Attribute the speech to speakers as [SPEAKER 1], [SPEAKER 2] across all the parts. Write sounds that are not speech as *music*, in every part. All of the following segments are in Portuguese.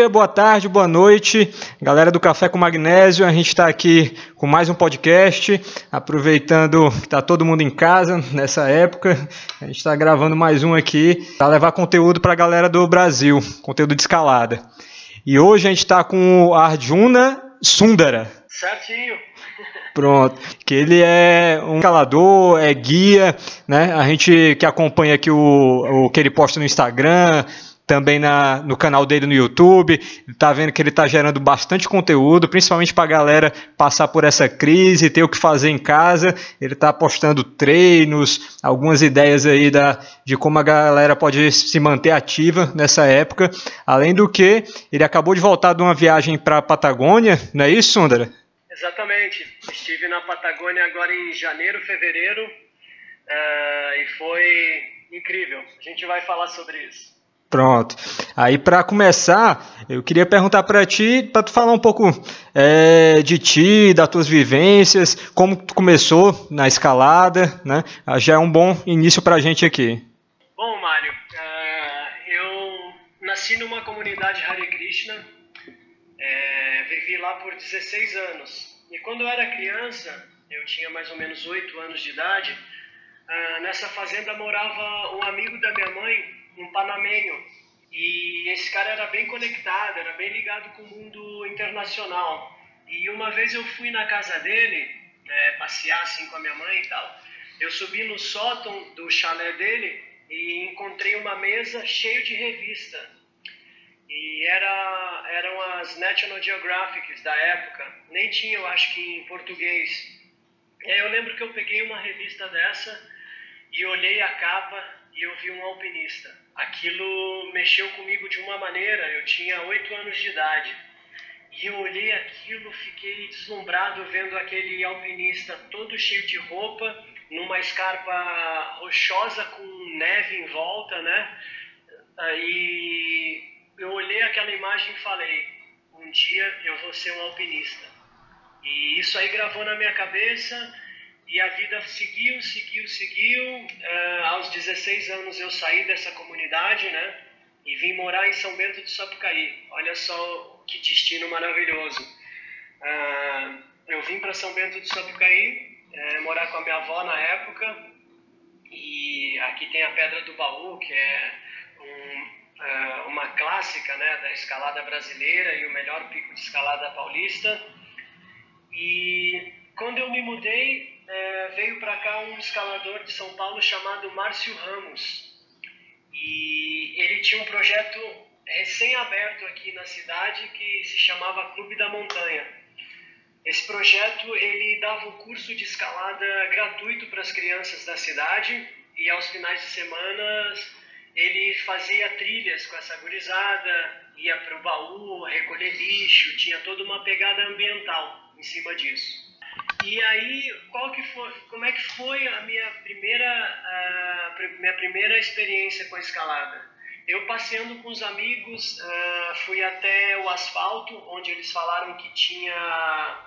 [SPEAKER 1] dia, boa tarde, boa noite, galera do Café com Magnésio. A gente está aqui com mais um podcast, aproveitando que está todo mundo em casa nessa época. A gente está gravando mais um aqui para levar conteúdo para a galera do Brasil, conteúdo de escalada. E hoje a gente está com o Arjuna Sundara.
[SPEAKER 2] Certinho.
[SPEAKER 1] Pronto. Que ele é um escalador, é guia, né? A gente que acompanha aqui o, o que ele posta no Instagram, também na, no canal dele no YouTube. Está vendo que ele está gerando bastante conteúdo, principalmente para a galera passar por essa crise, ter o que fazer em casa. Ele está postando treinos, algumas ideias aí da, de como a galera pode se manter ativa nessa época. Além do que, ele acabou de voltar de uma viagem para a Patagônia, não é isso, Sundara?
[SPEAKER 2] Exatamente. Estive na Patagônia agora em janeiro, fevereiro, uh, e foi incrível. A gente vai falar sobre isso.
[SPEAKER 1] Pronto. Aí para começar, eu queria perguntar para ti, para tu falar um pouco é, de ti, das tuas vivências, como tu começou na escalada, né? Ah, já é um bom início para a gente aqui.
[SPEAKER 2] Bom, Mário, uh, eu nasci numa comunidade Hare Krishna, é, vivi lá por 16 anos. E quando eu era criança, eu tinha mais ou menos 8 anos de idade, uh, nessa fazenda morava um amigo da minha mãe E esse cara era bem conectado, era bem ligado com o mundo internacional. E uma vez eu fui na casa dele, é, passear assim com a minha mãe e tal. Eu subi no sótão do chalé dele e encontrei uma mesa cheia de revista. E era, eram as National Geographic da época. Nem tinha, eu acho que em português. E aí eu lembro que eu peguei uma revista dessa e olhei a capa e eu vi um alpinista. Aquilo mexeu comigo de uma maneira, eu tinha oito anos de idade. E eu olhei aquilo, fiquei deslumbrado vendo aquele alpinista todo cheio de roupa, numa escarpa rochosa com neve em volta, né? E eu olhei aquela imagem e falei: um dia eu vou ser um alpinista. E isso aí gravou na minha cabeça e a vida seguiu, seguiu, seguiu. Uh, aos 16 anos eu saí dessa comunidade, né? E vim morar em São Bento do Sapucaí. Olha só que destino maravilhoso. Uh, eu vim para São Bento do Sapucaí, uh, morar com a minha avó na época. E aqui tem a Pedra do Baú, que é um, uma clássica né, da escalada brasileira e o melhor pico de escalada paulista. E quando eu me mudei, é, veio para cá um escalador de São Paulo chamado Márcio Ramos. E ele tinha um projeto recém-aberto aqui na cidade que se chamava Clube da Montanha. Esse projeto ele dava um curso de escalada gratuito para as crianças da cidade e aos finais de semana ele fazia trilhas com essa gurizada, ia para o baú, recolher lixo, tinha toda uma pegada ambiental em cima disso. E aí, qual que foi, como é que foi a minha primeira, a minha primeira experiência com a escalada? Eu passeando com os amigos, uh, fui até o asfalto, onde eles falaram que tinha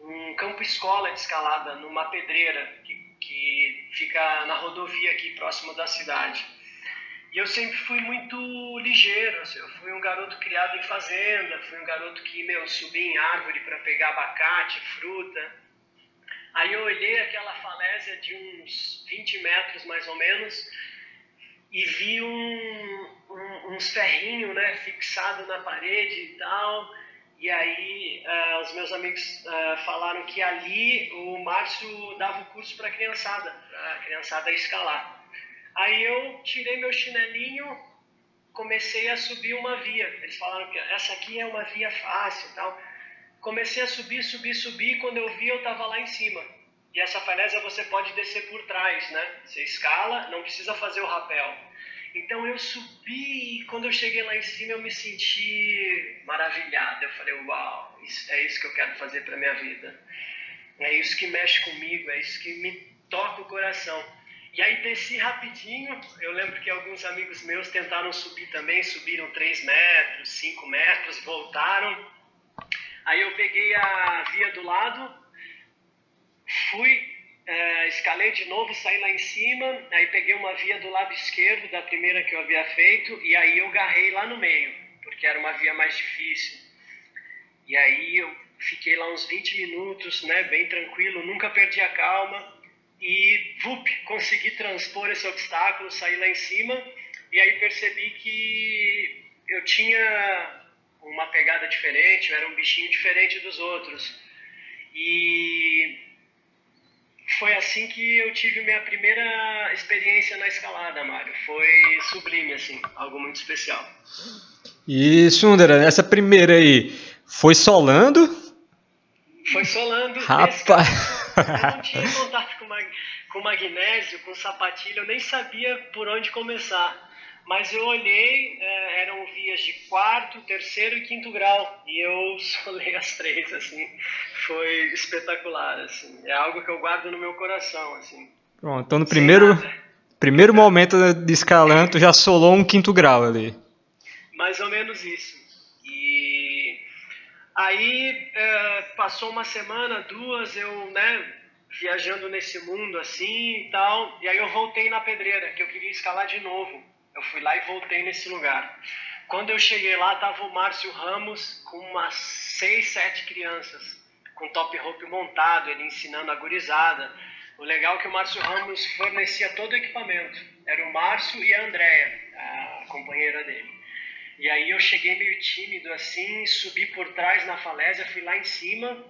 [SPEAKER 2] um campo escola de escalada numa pedreira que, que fica na rodovia aqui próximo da cidade. E eu sempre fui muito ligeiro, assim, eu fui um garoto criado em fazenda, fui um garoto que, meu, subia em árvore para pegar abacate, fruta. Aí eu olhei aquela falésia de uns 20 metros mais ou menos e vi um, um, uns ferrinhos né, fixados na parede e tal. E aí uh, os meus amigos uh, falaram que ali o Márcio dava o curso para a criançada, para a criançada escalar. Aí eu tirei meu chinelinho, comecei a subir uma via. Eles falaram que essa aqui é uma via fácil e tal comecei a subir, subir, subir. Quando eu vi, eu estava lá em cima. E essa falésia você pode descer por trás, né? Você escala, não precisa fazer o rapel. Então eu subi e quando eu cheguei lá em cima eu me senti maravilhado. Eu falei, uau, isso, é isso que eu quero fazer para minha vida. É isso que mexe comigo, é isso que me toca o coração. E aí desci rapidinho. Eu lembro que alguns amigos meus tentaram subir também, subiram 3 metros, 5 metros, voltaram. Aí eu peguei a via do lado, fui, é, escalei de novo, saí lá em cima, aí peguei uma via do lado esquerdo da primeira que eu havia feito e aí eu garrei lá no meio, porque era uma via mais difícil. E aí eu fiquei lá uns 20 minutos, né, bem tranquilo, nunca perdi a calma e vup, consegui transpor esse obstáculo, sair lá em cima e aí percebi que eu tinha uma pegada diferente, eu era um bichinho diferente dos outros. E foi assim que eu tive minha primeira experiência na escalada, Mário. Foi sublime, assim, algo muito especial.
[SPEAKER 1] E, Sundara, essa primeira aí, foi solando?
[SPEAKER 2] Foi solando.
[SPEAKER 1] Rapaz!
[SPEAKER 2] Eu não tinha contato com, mag com magnésio, com sapatilha, eu nem sabia por onde começar. Mas eu olhei, é, eram vias de quarto, terceiro e quinto grau, e eu *laughs* solei as três, assim, foi espetacular, assim, é algo que eu guardo no meu coração, assim.
[SPEAKER 1] Pronto, então no primeiro, primeiro momento de escalando, já solou um quinto grau ali.
[SPEAKER 2] Mais ou menos isso. E aí é, passou uma semana, duas, eu, né, viajando nesse mundo assim e tal, e aí eu voltei na pedreira, que eu queria escalar de novo. Eu fui lá e voltei nesse lugar. Quando eu cheguei lá, tava o Márcio Ramos com umas seis, sete crianças, com top rope montado, ele ensinando a gurizada. O legal é que o Márcio Ramos fornecia todo o equipamento. Era o Márcio e a Andréia, a companheira dele. E aí eu cheguei meio tímido assim, subi por trás na falésia, fui lá em cima,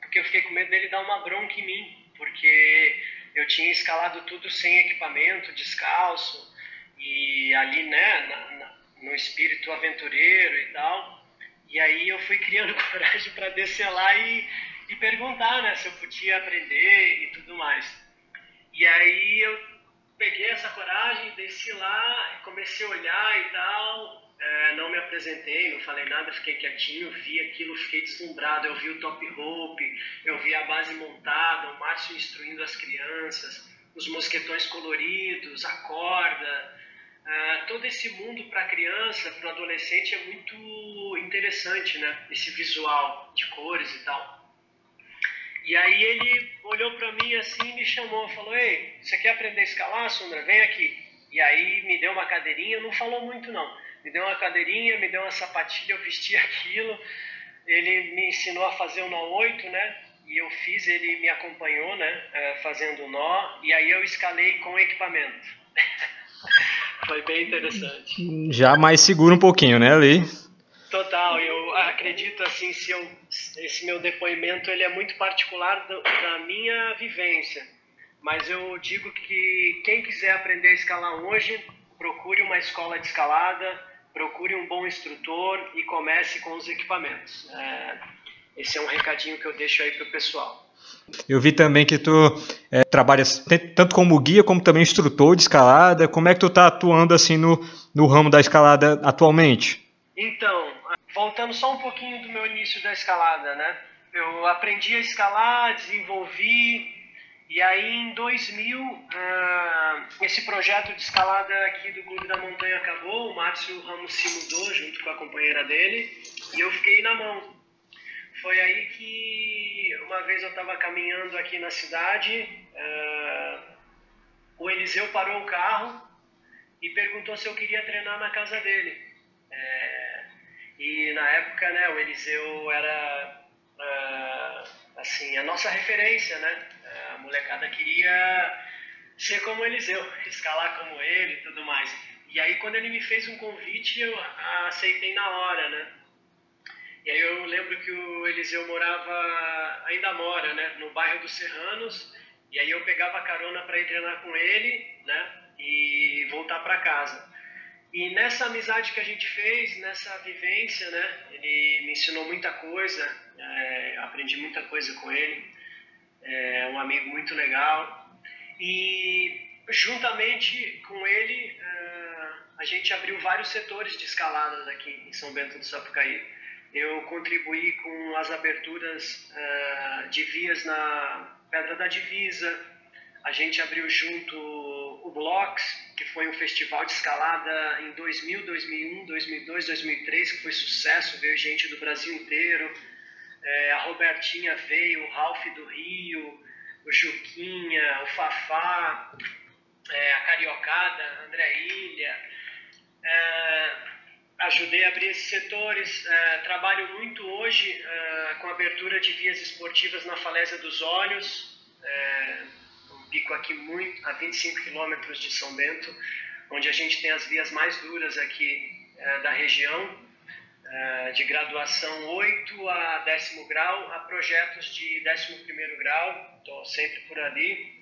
[SPEAKER 2] porque eu fiquei com medo dele dar uma bronca em mim, porque eu tinha escalado tudo sem equipamento, descalço, e ali, né, na, na, no espírito aventureiro e tal. E aí eu fui criando *laughs* coragem para descer lá e, e perguntar, né, se eu podia aprender e tudo mais. E aí eu peguei essa coragem, desci lá, comecei a olhar e tal. É, não me apresentei, não falei nada, fiquei quietinho, vi aquilo, fiquei deslumbrado. Eu vi o top rope, eu vi a base montada, o Márcio instruindo as crianças, os mosquetões coloridos, a corda, Uh, todo esse mundo para criança, para adolescente é muito interessante, né? Esse visual de cores e tal. E aí ele olhou para mim assim, me chamou, falou: "Ei, você quer aprender a escalar, Sandra? Vem aqui". E aí me deu uma cadeirinha, não falou muito não. Me deu uma cadeirinha, me deu uma sapatilha, eu vesti *laughs* aquilo. Ele me ensinou a fazer o nó 8, né? E eu fiz, ele me acompanhou, né? Eh, fazendo o nó. E aí eu escalei com equipamento. *laughs* Foi bem interessante.
[SPEAKER 1] Já mais seguro um pouquinho, né, ali?
[SPEAKER 2] Total, eu acredito assim, se eu, esse meu depoimento ele é muito particular do, da minha vivência, mas eu digo que quem quiser aprender a escalar hoje, procure uma escola de escalada, procure um bom instrutor e comece com os equipamentos. É, esse é um recadinho que eu deixo aí para o pessoal.
[SPEAKER 1] Eu vi também que tu é, trabalha tanto como guia como também instrutor de escalada. Como é que tu está atuando assim no, no ramo da escalada atualmente?
[SPEAKER 2] Então, voltando só um pouquinho do meu início da escalada, né? Eu aprendi a escalar, desenvolvi, e aí em 2000 uh, ah, esse projeto de escalada aqui do Clube da Montanha acabou, o Márcio Ramos se mudou junto com a companheira dele, e eu fiquei na mão. Foi aí que uma vez eu estava caminhando aqui na cidade, uh, o Eliseu parou o carro e perguntou se eu queria treinar na casa dele. É, e na época, né, o Eliseu era uh, assim a nossa referência, né? A molecada queria ser como o Eliseu, *laughs* escalar como ele e tudo mais. E aí quando ele me fez um convite, eu aceitei na hora, né? E aí eu lembro que o Eliseu morava, ainda mora, né, no bairro dos Serranos, e aí eu pegava carona para ir treinar com ele, né, e voltar para casa. E nessa amizade que a gente fez, nessa vivência, né, ele me ensinou muita coisa, é, aprendi muita coisa com ele, é um amigo muito legal. E juntamente com ele, é, a gente abriu vários setores de escaladas aqui em São Bento do Sapucaí eu contribuí com as aberturas uh, de vias na Pedra da Divisa. A gente abriu junto o Blocks, que foi um festival de escalada em 2000, 2001, 2002, 2003, que foi sucesso, veio gente do Brasil inteiro. É, a Robertinha veio, o Ralph do Rio, o Juquinha, o Fafá, é, a Cariocada, André Ilha. É, ajudei a abrir esses setores. Uh, trabalho muito hoje uh, com abertura de vias esportivas na Falésia dos Olhos, uh, um pico aqui muito, a 25 quilômetros de São Bento, onde a gente tem as vias mais duras aqui da região, de graduação 8 a décimo grau, a projetos de 11 grau, estou sempre por ali.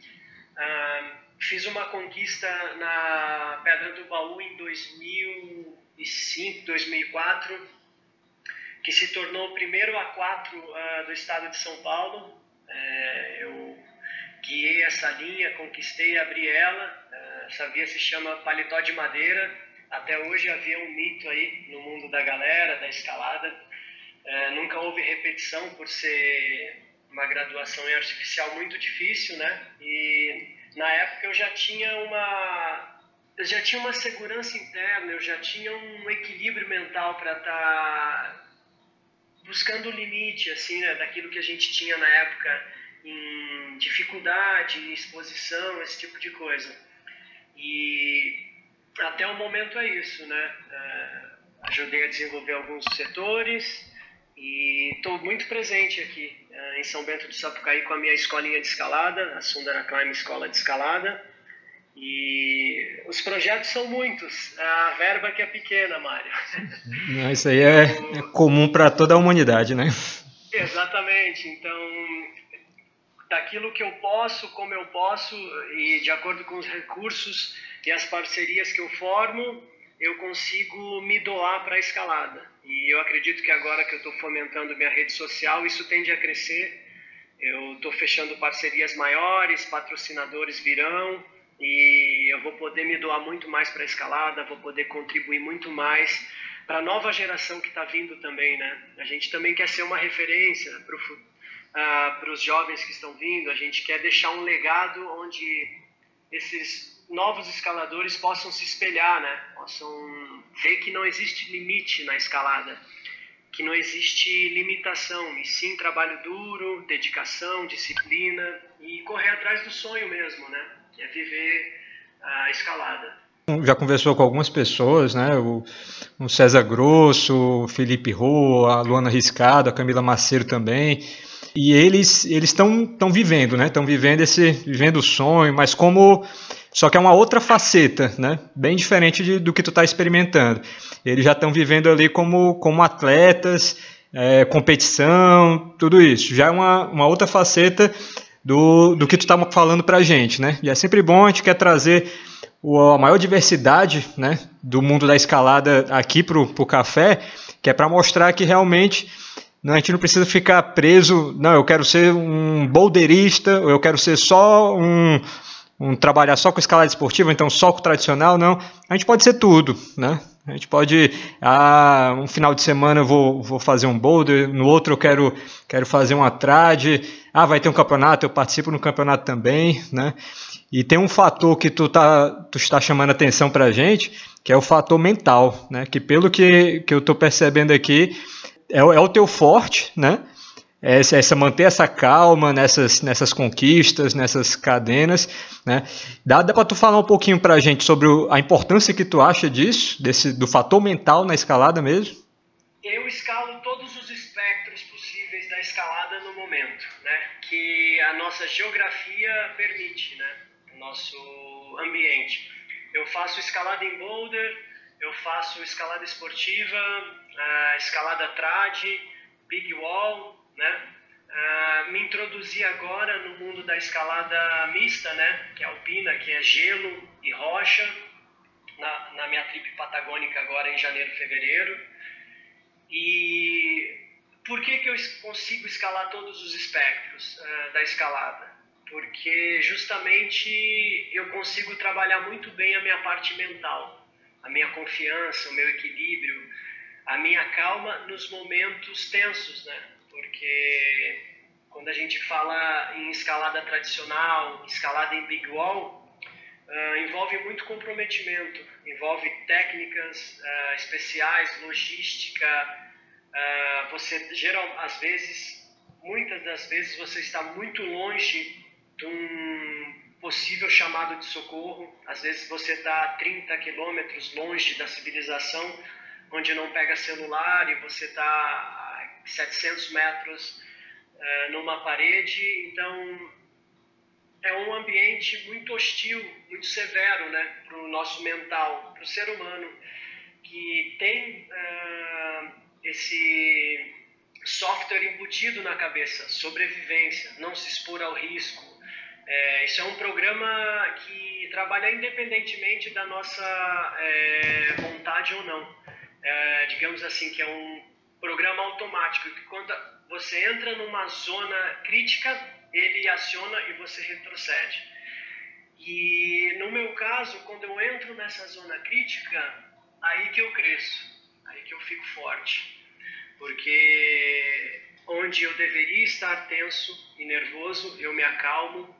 [SPEAKER 2] fiz uma conquista na Pedra do Baú em 2000 2005, 2004, que se tornou o primeiro A4 uh, do estado de São Paulo. É, eu guiei essa linha, conquistei, abri ela. Uh, essa via se chama Paletó de Madeira. Até hoje havia um mito aí no mundo da galera, da escalada. Uh, nunca houve repetição por ser uma graduação em artificial muito difícil, né? E na época eu já tinha uma eu já tinha uma segurança interna, eu já tinha um equilíbrio mental para estar tá buscando o limite, assim, né, daquilo que a gente tinha na época em dificuldade, em exposição, esse tipo de coisa. E até o momento é isso, né? Uh, ajudei a desenvolver alguns setores e estou muito presente aqui uh, em São Bento do Sapucaí com a minha escolinha de escalada, a Sundara Climb Escola de Escalada e os projetos são muitos, a verba que é pequena, Mário.
[SPEAKER 1] Isso aí é, é comum para toda a humanidade, né?
[SPEAKER 2] Exatamente. Então, daquilo que eu posso, como eu posso, e de acordo com os recursos e as parcerias que eu formo, eu consigo me doar para a escalada. E eu acredito que agora que eu estou fomentando minha rede social, isso tende a crescer. Eu estou fechando parcerias maiores, patrocinadores virão e eu vou poder me doar muito mais para a escalada, vou poder contribuir muito mais para a nova geração que está vindo também, né? A gente também quer ser uma referência para uh, os jovens que estão vindo, a gente quer deixar um legado onde esses novos escaladores possam se espelhar, né? Possam ver que não existe limite na escalada, que não existe limitação, e sim trabalho duro, dedicação, disciplina e correr atrás do sonho mesmo, né? Que é viver a escalada.
[SPEAKER 1] Já conversou com algumas pessoas, né? O, o César Grosso, o Felipe Rô, a Luana Riscado, a Camila Maceiro também. E eles eles estão estão vivendo, né? Estão vivendo esse vivendo o sonho, mas como só que é uma outra faceta, né? Bem diferente de, do que tu está experimentando. Eles já estão vivendo ali como como atletas, é, competição, tudo isso. Já é uma, uma outra faceta do, do que tu estava falando para a gente, né? E é sempre bom, a gente quer trazer a maior diversidade né, do mundo da escalada aqui para o café, que é para mostrar que realmente não, a gente não precisa ficar preso, não, eu quero ser um boulderista, ou eu quero ser só um, um trabalhar só com escalada esportiva, então só com tradicional, não. A gente pode ser tudo, né? A gente pode, ah, um final de semana eu vou, vou fazer um boulder, no outro eu quero, quero fazer uma trad, ah, vai ter um campeonato, eu participo no campeonato também, né? E tem um fator que tu tá, tu está chamando atenção para a gente, que é o fator mental, né? Que pelo que, que eu estou percebendo aqui, é, é o teu forte, né? Essa, essa manter essa calma nessas, nessas conquistas, nessas cadenas, né? Dá, dá para tu falar um pouquinho para a gente sobre o, a importância que tu acha disso, desse, do fator mental na escalada mesmo?
[SPEAKER 2] Eu escalo todos os espectros possíveis da escalada no momento, né? Que a nossa geografia permite, né? O nosso ambiente. Eu faço escalada em boulder, eu faço escalada esportiva, escalada trad, big wall, né? Uh, me introduzi agora no mundo da escalada mista, né? Que é alpina, que é gelo e rocha, na, na minha trip patagônica agora em janeiro, fevereiro. E por que, que eu consigo escalar todos os espectros uh, da escalada? Porque justamente eu consigo trabalhar muito bem a minha parte mental, a minha confiança, o meu equilíbrio, a minha calma nos momentos tensos, né? Porque quando a gente fala em escalada tradicional, escalada em big wall, uh, envolve muito comprometimento, envolve técnicas uh, especiais, logística. Uh, você geral, às vezes, muitas das vezes você está muito longe de um possível chamado de socorro. Às vezes você está a 30 quilômetros longe da civilização onde não pega celular e você está 700 metros uh, numa parede. Então, é um ambiente muito hostil, muito severo né, para o nosso mental, para o ser humano, que tem uh, esse software embutido na cabeça, sobrevivência, não se expor ao risco. É, isso é um programa que trabalha independentemente da nossa é, vontade ou não. É, digamos assim, que é um programa automático, que quando você entra numa zona crítica, ele aciona e você retrocede. E no meu caso, quando eu entro nessa zona crítica, aí que eu cresço, aí que eu fico forte porque onde eu deveria estar tenso e nervoso, eu me acalmo,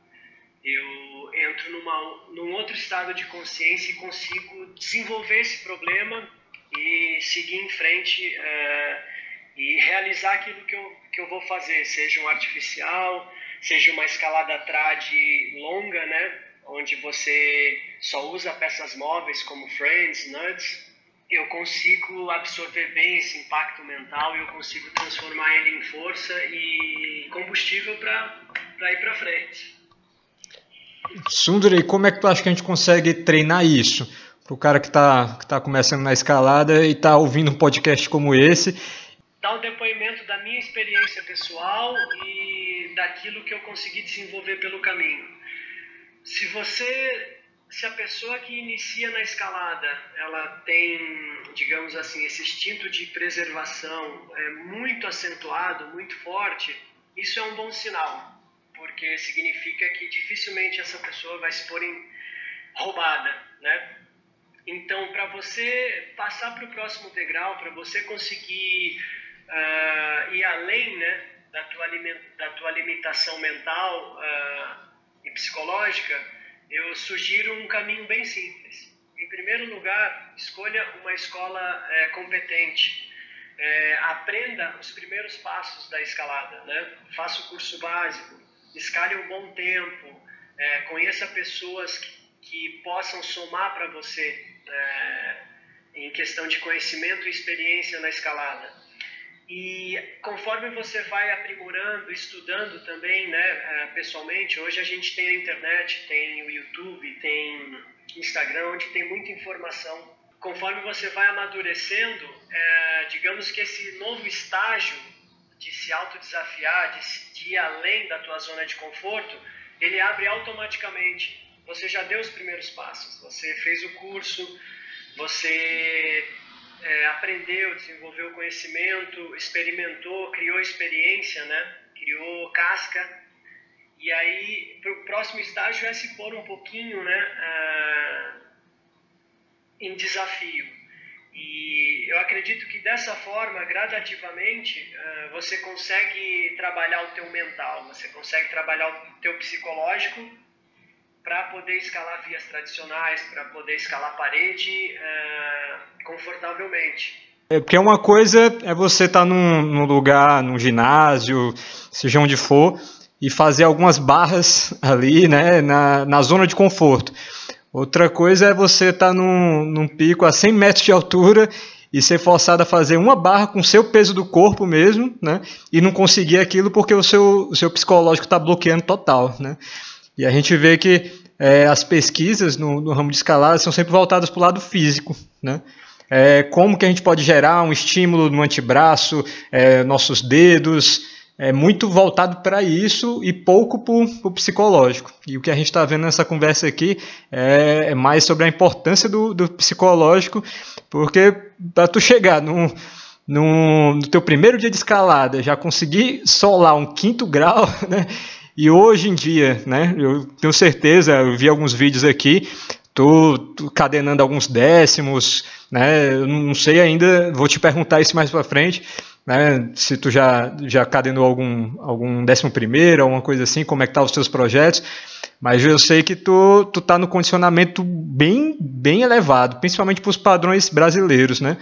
[SPEAKER 2] eu entro numa, num outro estado de consciência e consigo desenvolver esse problema e seguir em frente uh, e realizar aquilo que eu, que eu vou fazer, seja um artificial, seja uma escalada trad longa, né, onde você só usa peças móveis como frames, nuts, eu consigo absorver bem esse impacto mental e eu consigo transformar ele em força e combustível para ir para frente.
[SPEAKER 1] Sundari, como é que tu acha que a gente consegue treinar isso? Para o cara que está que tá começando na escalada e está ouvindo um podcast como esse.
[SPEAKER 2] Dar um depoimento da minha experiência pessoal e daquilo que eu consegui desenvolver pelo caminho. Se você se a pessoa que inicia na escalada ela tem, digamos assim, esse instinto de preservação é muito acentuado, muito forte, isso é um bom sinal, porque significa que dificilmente essa pessoa vai se pôr em roubada, né? Então, para você passar para o próximo degrau, para você conseguir uh, ir além, né, da tua, da tua limitação mental uh, e psicológica, eu sugiro um caminho bem simples. Em primeiro lugar, escolha uma escola é, competente. É, aprenda os primeiros passos da escalada, né? Faça o curso básico, escale um bom tempo, é, conheça pessoas que, que possam somar para você é, em questão de conhecimento e experiência na escalada. E conforme você vai aprimorando, estudando também, né, eh, pessoalmente, hoje a gente tem a internet, tem o YouTube, tem Instagram, onde tem muita informação. Conforme você vai amadurecendo, é, digamos que esse novo estágio de se autodesafiar, de, de ir além da tua zona de conforto, ele abre automaticamente. Você já deu os primeiros passos, você fez o curso, você é, aprendeu, desenvolveu conhecimento, experimentou, criou experiência, né? criou casca. E aí, o próximo estágio é se pôr um pouquinho né, em desafio. E eu acredito que dessa forma, gradativamente, você consegue trabalhar o teu mental, você consegue trabalhar o teu psicológico para poder escalar vias tradicionais, para poder escalar parede uh, confortavelmente.
[SPEAKER 1] É porque uma coisa é você estar tá num, num, lugar, num ginásio, seja onde for, e fazer algumas barras *laughs* ali, né, na, na zona de conforto. Outra coisa é você estar tá num, num pico a 100 metros de altura e ser forçado a fazer uma barra com o seu peso do corpo mesmo, né, e não conseguir aquilo porque o seu, o seu psicológico está bloqueando total, né. E a gente vê que é, as pesquisas no, no, ramo de escalada são sempre voltadas para o lado físico, né? É, como que a gente pode gerar um estímulo no antebraço, é, nossos dedos, é muito voltado para isso e pouco para o psicológico. E o que a gente está vendo nessa conversa aqui é, é, mais sobre a importância do, do psicológico, porque para tu chegar no, no, no teu primeiro dia de escalada, já conseguir solar um quinto *laughs* grau, né? E hoje em dia, né, eu tenho certeza, eu vi alguns vídeos aqui, tô, tô cadenando alguns décimos, né, eu não sei ainda, vou te perguntar isso mais para frente, né, se tu já, já cadenou algum, algum décimo primeiro, alguma coisa assim, como é que tá os teus projetos, mas eu sei que tu, tu tá no condicionamento bem, bem elevado, principalmente para os padrões brasileiros, né,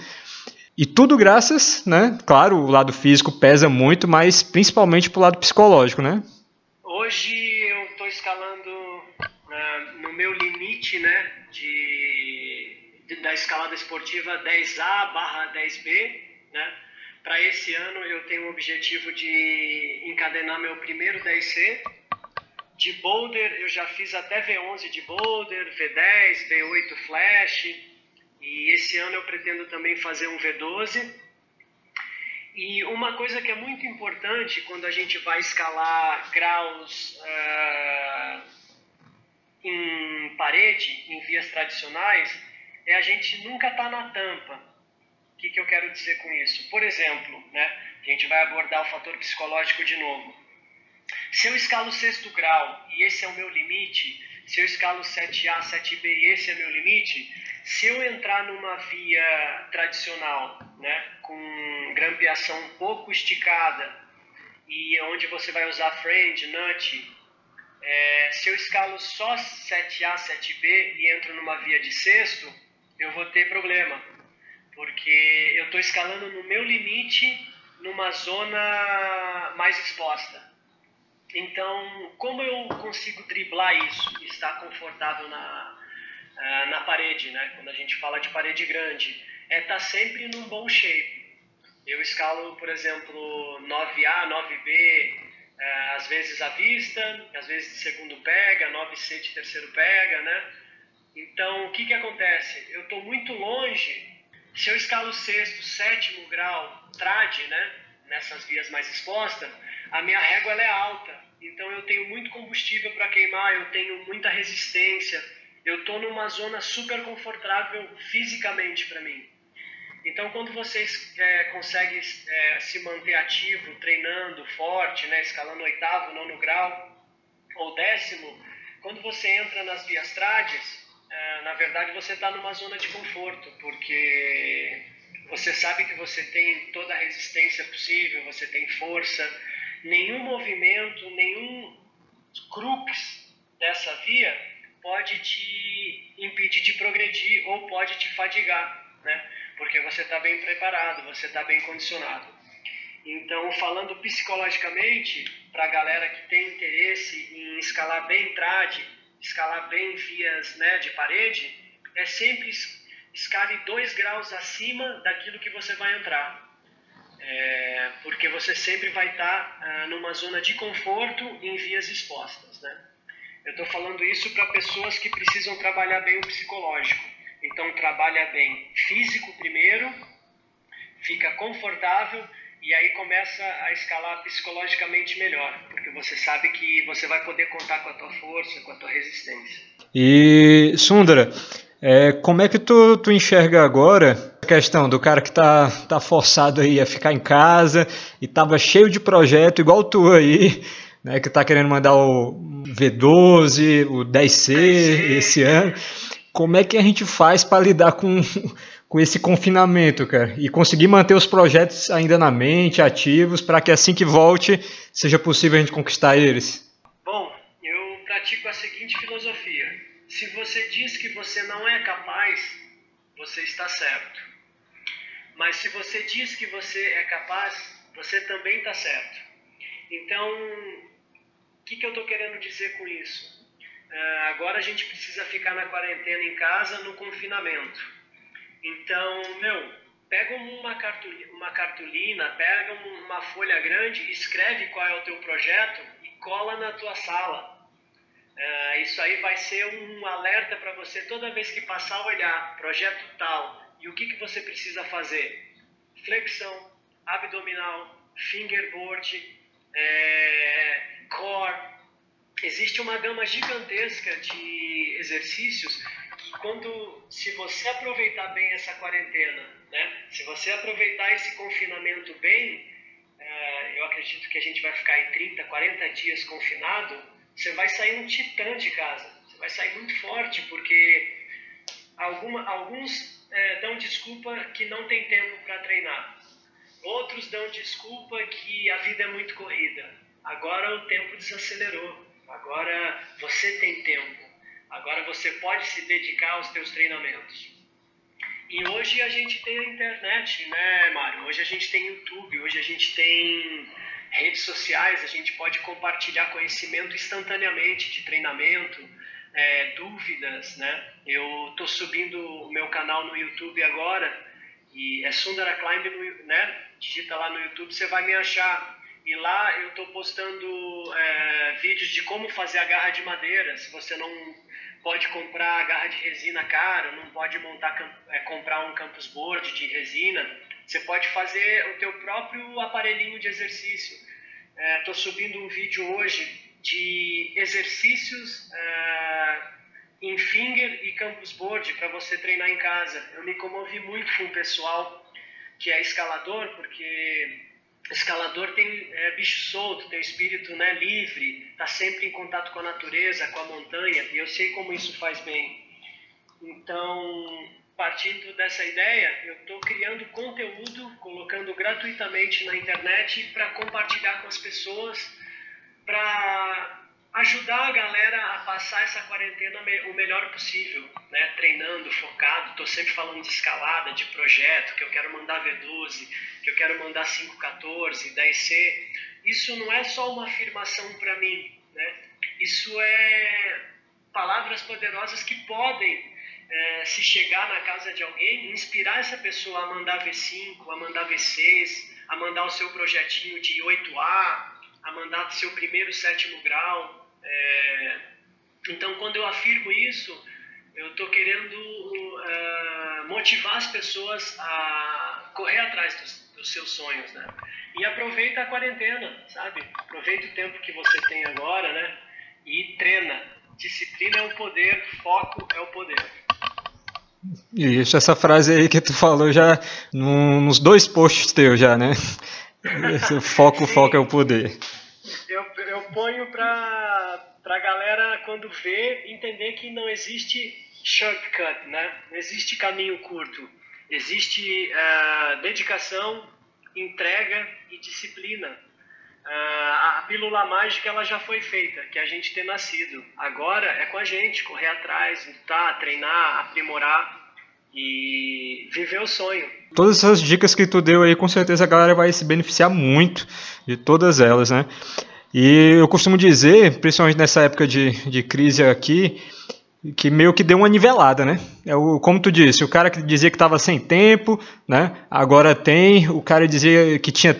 [SPEAKER 1] e tudo graças, né, claro, o lado físico pesa muito, mas principalmente para o lado psicológico, né,
[SPEAKER 2] Hoje eu estou escalando uh, no meu limite, né, de, de, da escalada esportiva 10A barra 10B, né? Para esse ano eu tenho o objetivo de encadenar meu primeiro 10C. De boulder eu já fiz até V11 de boulder, V10, V8 flash. E esse ano eu pretendo também fazer um V12. E uma coisa que é muito importante quando a gente vai escalar graus uh, em parede, em vias tradicionais, é a gente nunca estar tá na tampa que, que eu quero dizer com isso? Por exemplo, né, a gente vai abordar o fator psicológico de novo. Se eu escalo sexto grau e esse é o meu limite, se eu escalo 7A, 7B e esse é meu limite, se eu entrar numa via tradicional, né, com grampeação um pouco esticada e onde você vai usar friend, nut, é, se eu escalo só 7A, 7B e entro numa via de sexto, eu vou ter problema porque eu estou escalando no meu limite numa zona mais exposta. Então, como eu consigo driblar isso estar confortável na, ah, na parede, né? quando a gente fala de parede grande, é estar tá sempre num bom shape. Eu escalo, por exemplo, 9A, 9B, ah, às vezes à vista, às vezes de segundo pega, 9C de terceiro pega, né? Então, o que, que acontece? Eu estou muito longe se eu escalo sexto, sétimo grau, trade, né, nessas vias mais expostas, a minha régua é alta. Então eu tenho muito combustível para queimar, eu tenho muita resistência. Eu estou numa zona super confortável fisicamente para mim. Então, quando você é, consegue é, se manter ativo, treinando forte, né, escalando oitavo, nono grau ou décimo, quando você entra nas vias trades, é, na verdade você está numa zona de conforto, porque você sabe que você tem toda a resistência possível, você tem força, nenhum movimento, nenhum crux dessa via pode te impedir de progredir ou pode te fadigar, né? Porque você está bem preparado, você está bem condicionado. Então, falando psicologicamente, para a galera que tem interesse em escalar bem trade, escalar bem vias né, de parede, é sempre escale dois graus acima daquilo que você vai entrar. É, porque você sempre vai estar ah, numa zona de conforto em vias expostas. Né? Eu estou falando isso para pessoas que precisam trabalhar bem o psicológico. Então, trabalha bem físico primeiro, fica confortável e aí começa a escalar psicologicamente melhor, porque você sabe que você vai poder contar com a tua força, com a tua resistência.
[SPEAKER 1] E Sundara, é, como é que tu, tu enxerga agora a questão do cara que tá, tá forçado aí a ficar em casa e tava cheio de projeto igual tu aí, né, que tá querendo mandar o V12, o 10C, 10C. esse ano. Como é que a gente faz para lidar com com esse confinamento, cara, e conseguir manter os projetos ainda na mente, ativos, para que assim que volte seja possível a gente conquistar eles?
[SPEAKER 2] Bom, eu pratico a seguinte filosofia: se você diz que você não é capaz, você está certo. Mas se você diz que você é capaz, você também está certo. Então, o que, que eu estou querendo dizer com isso? Uh, agora a gente precisa ficar na quarentena em casa, no confinamento. Então, meu, pega uma cartolina, uma cartolina, pega uma folha grande, escreve qual é o teu projeto e cola na tua sala. Uh, isso aí vai ser um alerta para você toda vez que passar a olhar projeto tal e o que, que você precisa fazer. Flexão, abdominal, fingerboard, é, core. Existe uma gama gigantesca de exercícios quando, se você aproveitar bem essa quarentena, né? Se você aproveitar esse confinamento bem, é, eu acredito que a gente vai ficar aí 30, 40 dias confinado, você vai sair um titã de casa. Você vai sair muito forte, porque alguma, alguns é, dão desculpa que não tem tempo para treinar. Outros dão desculpa que a vida é muito corrida. Agora o tempo desacelerou. Agora você tem tempo. Agora você pode se dedicar aos teus treinamentos. E hoje a gente tem a internet, né, Mário? Hoje a gente tem YouTube, hoje a gente tem redes sociais, a gente pode compartilhar conhecimento instantaneamente de treinamento. é, dúvidas, né? Eu estou subindo o meu canal no YouTube agora e é Sundara Climb, né? Digita lá no YouTube, você vai me achar. E lá eu estou postando é, vídeos de como fazer a garra de madeira. Se você não pode comprar garra de resina cara, não pode montar, é, comprar um campus board de resina, você pode fazer o teu próprio aparelhinho de exercício. Estou é, subindo um vídeo hoje de exercícios uh, em finger e campus board para você treinar em casa. Eu me comovi muito com o pessoal que é escalador, porque escalador tem é, bicho solto, tem espírito né, livre, está sempre em contato com a natureza, com a montanha, e eu sei como isso faz bem. Então, partindo dessa ideia, eu estou criando conteúdo, colocando gratuitamente na internet para compartilhar com as pessoas para ajudar a galera a passar essa quarentena o melhor possível, né? Treinando, focado. Estou sempre falando de escalada, de projeto, que eu quero mandar V12, que eu quero mandar 514, 10C. Isso não é só uma afirmação para mim, né? Isso é palavras poderosas que podem é, se chegar na casa de alguém, inspirar essa pessoa a mandar V5, a mandar V6, a mandar o seu projetinho de 8A, a mandar seu primeiro sétimo grau. É, então, quando eu afirmo isso, eu estou querendo uh, motivar as pessoas a correr atrás dos, dos, seus sonhos, né? E aproveita a quarentena, sabe? Aproveita o tempo que você tem agora, né? E treina. Disciplina é o poder, foco é o poder.
[SPEAKER 1] Isso, essa frase aí que tu falou já nos dois posts teus já, né? *laughs* foco, foco é o poder.
[SPEAKER 2] Eu ponho para a galera, quando vê, entender que não existe shortcut, né? Não existe caminho curto. Existe uh, dedicação, entrega e disciplina. Uh, a pílula mágica ela já foi feita, que é a gente ter nascido. Agora é com a gente, correr atrás, lutar, treinar, aprimorar e viver o sonho.
[SPEAKER 1] Todas essas dicas que tu deu aí, com certeza a galera vai se beneficiar muito de todas elas, né? E eu costumo dizer, principalmente nessa época de, de crise aqui, que meio que deu uma nivelada, né? É o, como tu disse, o cara que dizia que estava sem tempo, né? Agora tem, o cara dizia que tinha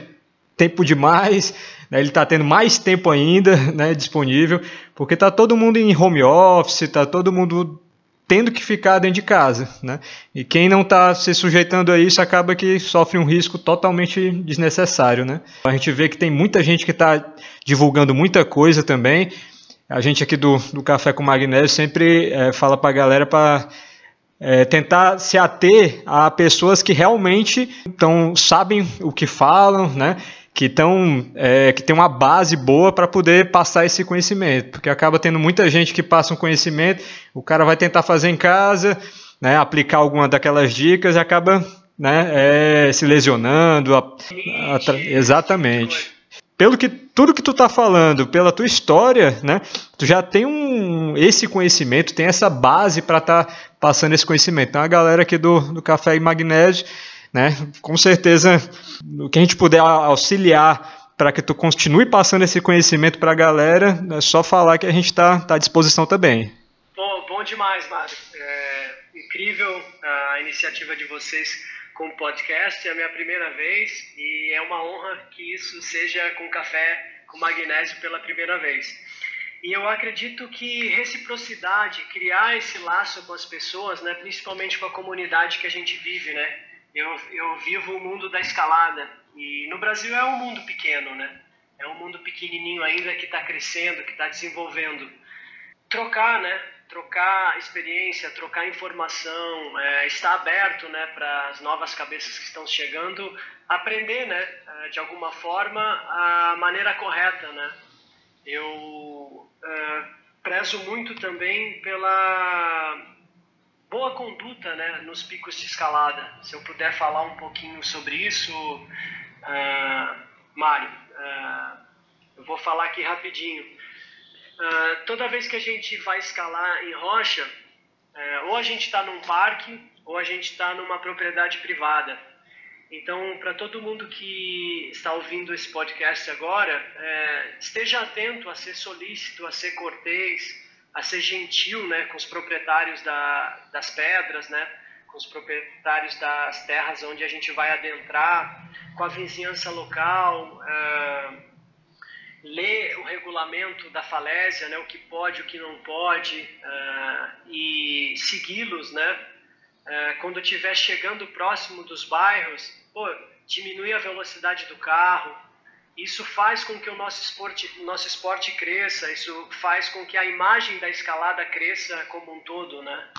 [SPEAKER 1] tempo demais, né? ele está tendo mais tempo ainda, né? Disponível, porque está todo mundo em home office, está todo mundo tendo que ficar dentro de casa, né? E quem não está se sujeitando a isso acaba que sofre um risco totalmente desnecessário, né? A gente vê que tem muita gente que está divulgando muita coisa também. A gente aqui do, do Café com Magnésio sempre é, fala para a galera para é, tentar se ater a pessoas que realmente então, sabem o que falam, né? Que, tão, é, que tem uma base boa para poder passar esse conhecimento, porque acaba tendo muita gente que passa um conhecimento, o cara vai tentar fazer em casa, né, aplicar alguma daquelas dicas e acaba né, é, se lesionando. A, a, exatamente. Pelo que tudo que tu está falando, pela tua história, né, tu já tem um, esse conhecimento, tem essa base para estar tá passando esse conhecimento. Então a galera aqui do, do Café e Magnésio né? Com certeza, o que a gente puder auxiliar para que tu continue passando esse conhecimento para a galera, é só falar que a gente está tá à disposição também.
[SPEAKER 2] Bom, bom demais, Mário. É incrível a iniciativa de vocês com o podcast, é a minha primeira vez e é uma honra que isso seja com café com magnésio pela primeira vez. E eu acredito que reciprocidade, criar esse laço com as pessoas, né, principalmente com a comunidade que a gente vive, né? Eu, eu vivo o mundo da escalada e no Brasil é um mundo pequeno, né? É um mundo pequenininho ainda que está crescendo, que está desenvolvendo. Trocar, né? Trocar experiência, trocar informação, é, estar aberto, né? Para as novas cabeças que estão chegando, aprender, né? É, de alguma forma a maneira correta, né? Eu é, prezo muito também pela boa conduta né, nos picos de escalada. Se eu puder falar um pouquinho sobre isso, uh, Mário, uh, eu vou falar aqui rapidinho. Uh, toda vez que a gente vai escalar em rocha, ou a gente está num parque ou a gente está numa propriedade privada. Então, para todo mundo que está ouvindo esse podcast agora, é, esteja atento a ser solícito, a ser cortês, a ser gentil né, com os proprietários da, das pedras, né, com os proprietários das terras onde a gente vai adentrar, com a vizinhança local, uh, ler o regulamento da falésia, né, o que pode, o que não pode, uh, e segui-los, né, uh, quando estiver chegando próximo dos bairros, pô, diminuir a velocidade do carro, isso faz com que o nosso esporte, nosso esporte cresça, isso faz com que a imagem da escalada cresça como um todo, né?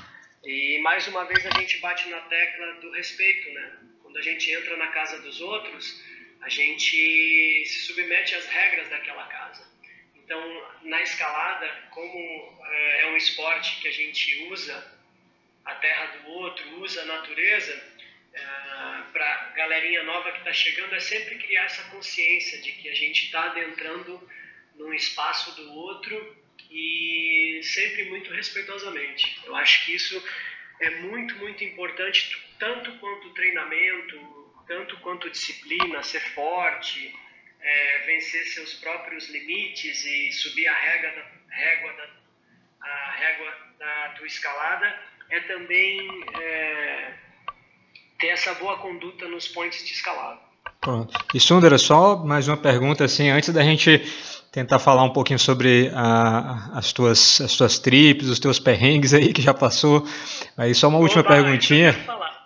[SPEAKER 2] E mais uma vez a gente bate na tecla do respeito, né? Quando a gente entra na casa dos outros, a gente se submete às regras daquela casa. Então, na escalada, como é, é um esporte que a gente usa a terra do outro, usa a natureza, ah, para galerinha nova que está chegando é sempre criar essa consciência de que a gente está adentrando num espaço do outro e sempre muito respeitosamente. Eu acho que isso é muito, muito importante, tanto quanto treinamento, tanto quanto disciplina, ser forte, é, vencer seus próprios limites e subir a régua da, régua da, a régua da tua escalada, é também é, ter essa boa conduta nos points de escalada.
[SPEAKER 1] Pronto. E Sundara, só mais uma pergunta assim, antes da gente tentar falar um pouquinho sobre a, as, tuas, as tuas trips, os teus perrengues aí que já passou. Aí só uma última perguntinha.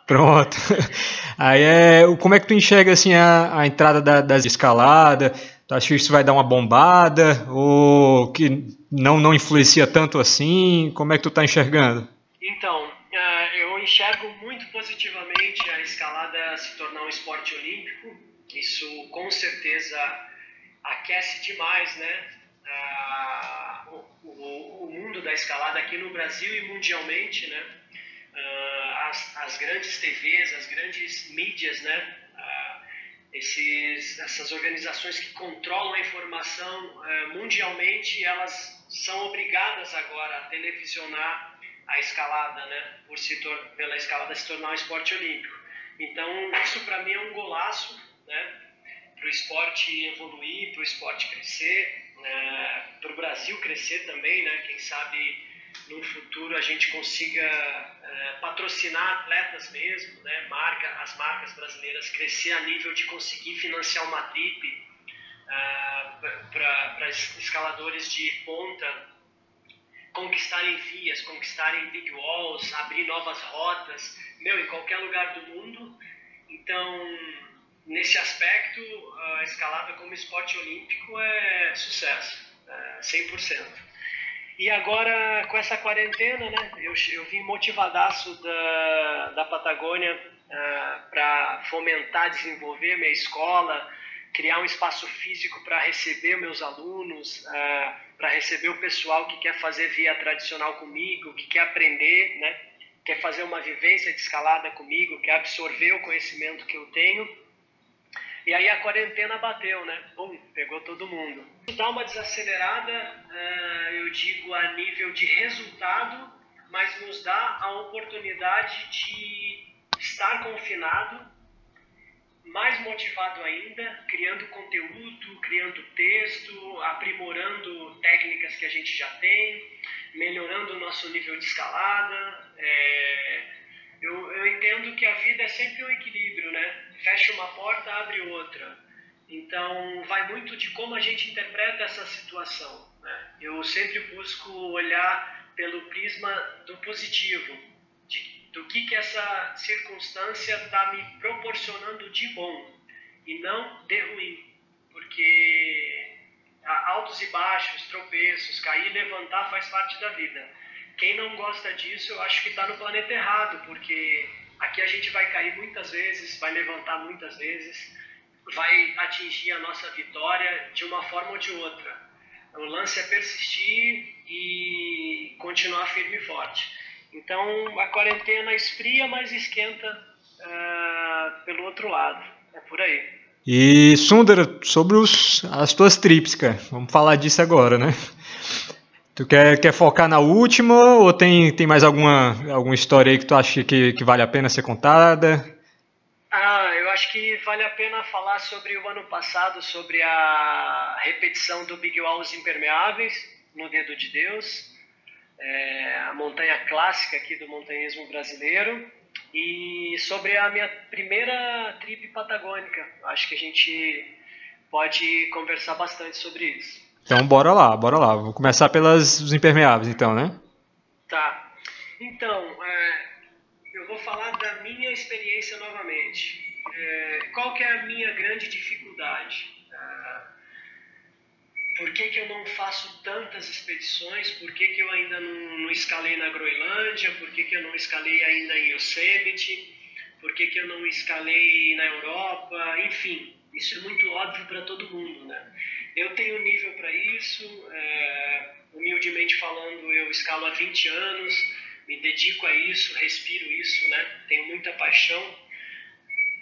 [SPEAKER 1] Pronto. *laughs* Aí é, como é que tu enxerga assim a, a entrada da, das escaladas? Tu acha que isso vai dar uma bombada ou que não não influencia tanto assim? Como é que tu está enxergando?
[SPEAKER 2] Então, enxergo muito positivamente a escalada se tornar um esporte olímpico. Isso com certeza aquece demais, né? Uh, o, o, mundo da escalada aqui no Brasil e mundialmente, né? Uh, as, as, grandes TVs, as grandes mídias, né? esses, essas organizações que controlam a informação mundialmente, elas são obrigadas agora a televisionar a escalada, né, por se pela escalada se tornar um esporte olímpico. Então, isso para mim é um golaço, né, para o esporte evoluir, para o esporte crescer, né, para o Brasil crescer também, né, quem sabe no futuro a gente consiga é, patrocinar atletas mesmo, né, marca, as marcas brasileiras crescer a nível de conseguir financiar uma trip é, para escaladores de ponta conquistarem vias, conquistarem big walls, abrir novas rotas, meu, em qualquer lugar do mundo. Então, nesse aspecto, a escalada como esporte olímpico é sucesso, é 100%. E agora, com essa quarentena, né, eu, eu vim motivadaço da, da Patagônia uh, é, para fomentar, desenvolver minha escola, criar um espaço físico para receber meus alunos, uh, para receber o pessoal que quer fazer via tradicional comigo, que quer aprender, né? quer fazer uma vivência de escalada comigo, quer absorver o conhecimento que eu tenho. E aí a quarentena bateu, né? Pegou todo mundo. Dá uma desacelerada, uh, eu digo, a nível de resultado, mas nos dá a oportunidade de estar confinado mais motivado ainda, criando conteúdo, criando texto, aprimorando técnicas que a gente já tem, melhorando o nosso nível de escalada. É, eu, eu entendo que a vida é sempre um equilíbrio, né? Fecha uma porta, abre outra. Então, vai muito de como a gente interpreta essa situação. Né? Eu sempre busco olhar pelo prisma do positivo do que, que essa circunstância está me proporcionando de bom e não de ruim, porque altos e baixos, tropeços, cair e levantar faz parte da vida. Quem não gosta disso, eu acho que está no planeta errado, porque aqui a gente vai cair muitas vezes, vai levantar muitas vezes, vai atingir a nossa vitória de uma forma ou de outra. O lance é persistir e continuar firme e forte. Então a quarentena esfria, mas esquenta uh, pelo outro lado. É por aí.
[SPEAKER 1] E Sundara, sobre os, as tuas trips, cara. Vamos falar disso agora, né? Tu quer, quer focar na última ou tem, tem mais alguma, alguma história aí que tu acha que, que vale a pena ser contada?
[SPEAKER 2] Ah, eu acho que vale a pena falar sobre o ano passado, sobre a repetição do Big Walls impermeáveis no Dedo de Deus. É a montanha clássica aqui do montanhismo brasileiro, e sobre a minha primeira trip patagônica. Acho que a gente pode conversar bastante sobre isso.
[SPEAKER 1] Então bora lá, bora lá. Vou começar pelas impermeáveis, então, né?
[SPEAKER 2] Tá. Então, é, eu vou falar da minha experiência novamente. É, qual que é a minha grande dificuldade? Por que, que eu não faço tantas expedições? Por que, que eu ainda não, não escalei na Groenlândia? Por que, que eu não escalei ainda em Yosemite? Por que, que eu não escalei na Europa? Enfim, isso é muito óbvio para todo mundo, né? Eu tenho nível para isso, é, humildemente falando, eu escalo há 20 anos, me dedico a isso, respiro isso, né? Tenho muita paixão,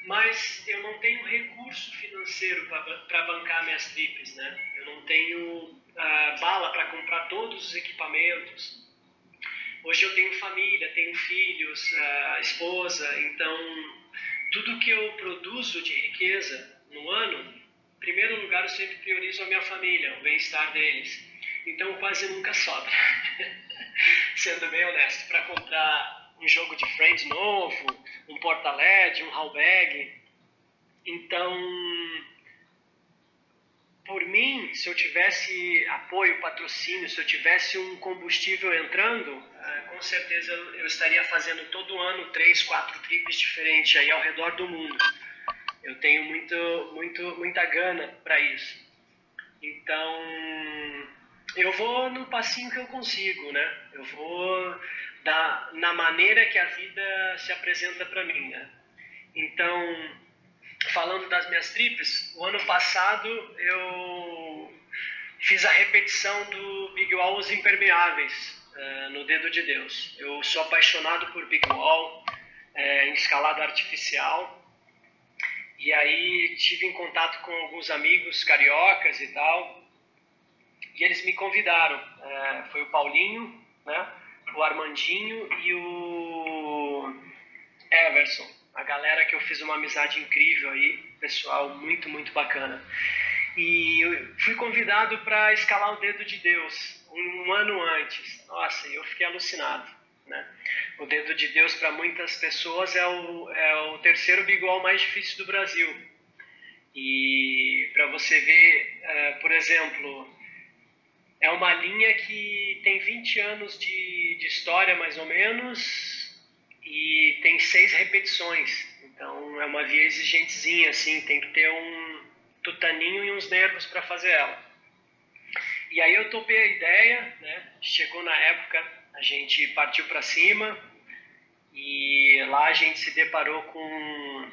[SPEAKER 2] mas eu não tenho recurso financeiro para bancar minhas trips, né? Não tenho uh, bala para comprar todos os equipamentos. Hoje eu tenho família, tenho filhos, uh, esposa, então tudo que eu produzo de riqueza no ano em primeiro lugar, eu sempre priorizo a minha família, o bem-estar deles. Então, quase nunca sobra. *laughs* Sendo bem honesto, para comprar um jogo de Friends novo, um porta-LED, um hall bag. Então, por mim, se eu tivesse apoio, patrocínio, se eu tivesse um combustível entrando, eh, com certeza eu estaria fazendo todo ano três, quatro trips diferentes aí ao redor do mundo. Eu tenho muito, muito, muita gana para isso. Então, eu vou no passinho que eu consigo, né? Eu vou da, na maneira que a vida se apresenta para mim, né? Então, falando das minhas trips, o ano passado eu fiz a repetição do Big Wall Os Impermeáveis uh, no Dedo de Deus. Eu sou apaixonado por Big Wall, uh, em escalada artificial. E aí tive em contato com alguns amigos cariocas e tal, e eles me convidaram. É, foi o Paulinho, né, o Armandinho e o Everson. A galera que eu fiz uma amizade incrível aí, pessoal muito, muito bacana. E eu fui convidado para escalar o Dedo de Deus um, um ano antes. Nossa, eu fiquei alucinado. Né? O dedo de Deus para muitas pessoas é o, é o terceiro bigual mais difícil do Brasil. E para você ver, uh, por exemplo, é uma linha que tem 20 anos de, de história mais ou menos e tem seis repetições. Então é uma via exigentezinha, assim, tem que ter um tutaninho e uns nervos para fazer ela. E aí eu topei a ideia, né? Chegou na época a gente partiu para cima e lá a gente se deparou com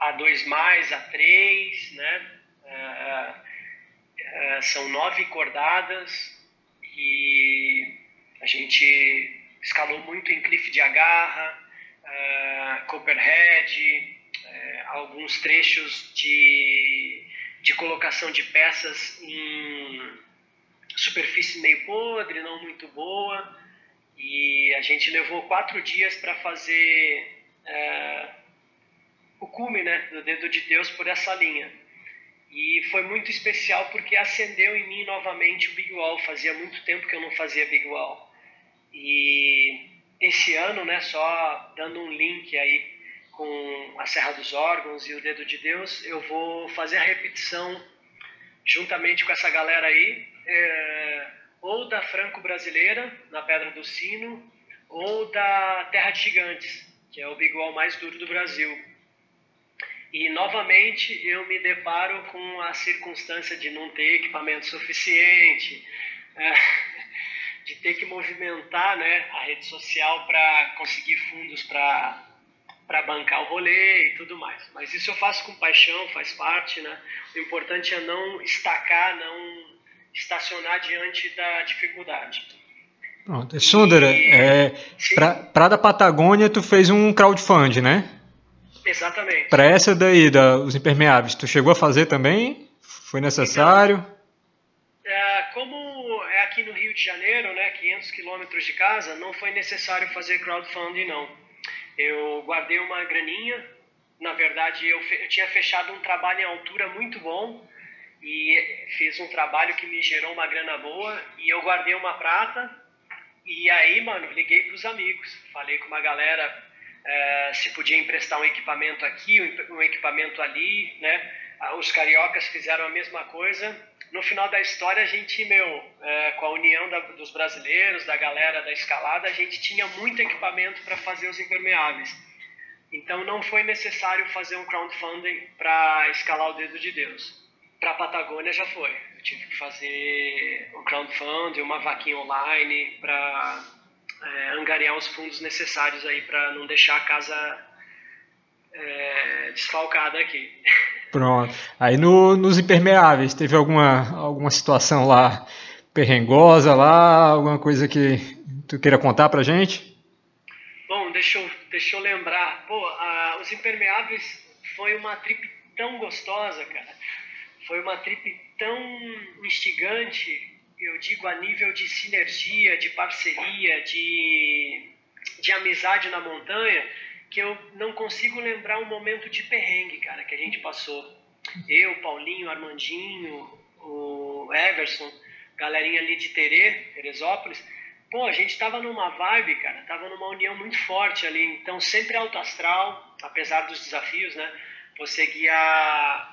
[SPEAKER 2] A2, A3, né? Uh, uh, são nove cordadas e a gente escalou muito em cliff de agarra, uh, Copperhead, alguns trechos de, de colocação de peças em superfície meio podre, não muito boa. E a gente levou quatro dias para fazer é, o cume né, do dedo de Deus por essa linha. E foi muito especial porque acendeu em mim novamente o Big Wall. Fazia muito tempo que eu não fazia Big Wall. E esse ano, né, só dando um link aí com a Serra dos Órgãos e o Dedo de Deus, eu vou fazer a repetição juntamente com essa galera aí. É, ou da franco-brasileira, na Pedra do Sino, ou da Terra de Gigantes, que é o bigual mais duro do Brasil. E novamente eu me deparo com a circunstância de não ter equipamento suficiente, é, de ter que movimentar né, a rede social para conseguir fundos para para bancar o rolê e tudo mais. Mas isso eu faço com paixão, faz parte, né? O importante é não estacar, não estacionar diante da dificuldade.
[SPEAKER 1] Pronto. Sundara, é, para da Patagônia tu fez um crowdfunding, né?
[SPEAKER 2] Exatamente.
[SPEAKER 1] Para essa daí, da, os impermeáveis, tu chegou a fazer também? Foi necessário?
[SPEAKER 2] Então, é, como é aqui no Rio de Janeiro, né, 500 quilômetros de casa, não foi necessário fazer crowdfunding, não. Eu guardei uma graninha, na verdade eu, eu tinha fechado um trabalho em altura muito bom, e fiz um trabalho que me gerou uma grana boa e eu guardei uma prata E aí, mano, liguei pros amigos, falei com uma galera é, se podia emprestar um equipamento aqui, um equipamento ali, né? Ah, os cariocas fizeram a mesma coisa. No final da história, a gente, meu, é, com a união da, dos brasileiros, da galera da escalada, a gente tinha muito equipamento para fazer os impermeáveis. Então, não foi necessário fazer um crowdfunding para escalar o dedo de Deus. Para a Patagônia já foi. Eu tive que fazer um crowdfunding, uma vaquinha online para é, angariar os fundos necessários aí para não deixar a casa é, desfalcada aqui.
[SPEAKER 1] Pronto. Aí no, nos impermeáveis, teve alguma, alguma situação lá perrengosa lá, alguma coisa que tu queira contar pra gente?
[SPEAKER 2] Bom, deixa eu, deixa eu lembrar. Pô, a, os impermeáveis foi uma trip tão gostosa, cara. Foi uma trip tão instigante eu digo a nível de sinergia, de parceria, de, de amizade na montanha, que eu não consigo lembrar um momento de perrengue, cara, que a gente passou. Eu, Paulinho, Armandinho, o Everson, galerinha ali de Terê, Teresópolis. Pô, a gente tava numa vibe, cara, tava numa união muito forte ali. Então, sempre alto astral, apesar dos desafios, né? Você guiar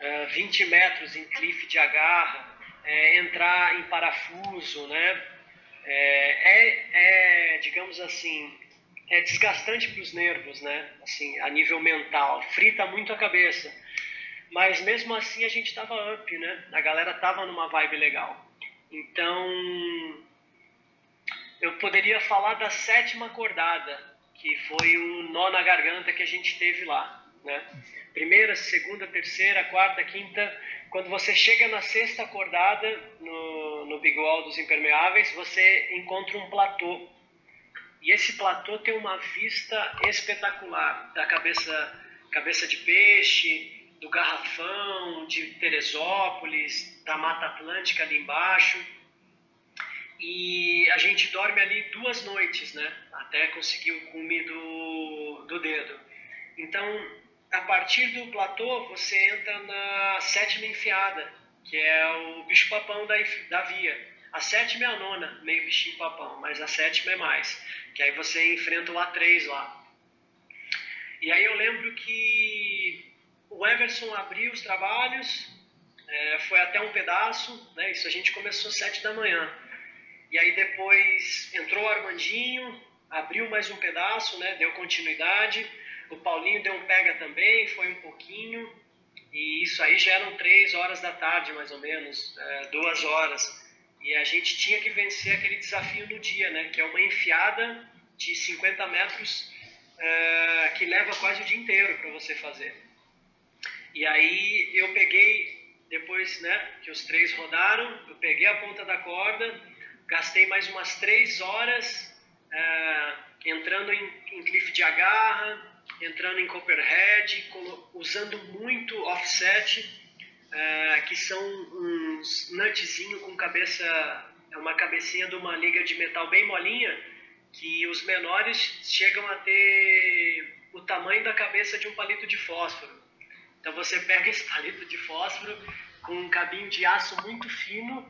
[SPEAKER 2] uh, 20 metros em cliff de agarra, é, entrar em parafuso, né? É, é, é digamos assim, é desgastante para os nervos, né? Assim, a nível mental, frita muito a cabeça. Mas mesmo assim a gente estava up, né? A galera tava numa vibe legal. Então, eu poderia falar da sétima acordada, que foi o nó na garganta que a gente teve lá, né? Primeira, segunda, terceira, quarta, quinta, quando você chega na sexta acordada, no, no Big Wall dos Impermeáveis, você encontra um platô. E esse platô tem uma vista espetacular da cabeça, cabeça de peixe, do Garrafão, de Teresópolis, da Mata Atlântica ali embaixo. E a gente dorme ali duas noites, né? Até conseguir o cume do, do dedo. Então, a partir do platô, você entra na sétima enfiada, que é o bicho-papão da, da via. A sétima é a nona, meio bichinho-papão, mas a sétima é mais, que aí você enfrenta o A3 lá. E aí eu lembro que o Everson abriu os trabalhos, é, foi até um pedaço, né, isso a gente começou às sete da manhã. E aí depois entrou o Armandinho, abriu mais um pedaço, né, deu continuidade o Paulinho deu um pega também, foi um pouquinho. E isso aí já eram três horas da tarde, mais ou menos, é, duas horas. E a gente tinha que vencer aquele desafio no dia, né? Que é uma enfiada de 50 metros é, que leva quase o dia inteiro para você fazer. E aí eu peguei, depois né, que os três rodaram, eu peguei a ponta da corda, gastei mais umas três horas é, entrando em, em cliff de agarra, entrando em Copperhead, usando muito offset, uh, que são uns nutzinho com cabeça, é uma cabecinha de uma liga de metal bem molinha, que os menores chegam a ter o tamanho da cabeça de um palito de fósforo. Então você pega esse *laughs* palito de fósforo com um cabinho de aço muito fino,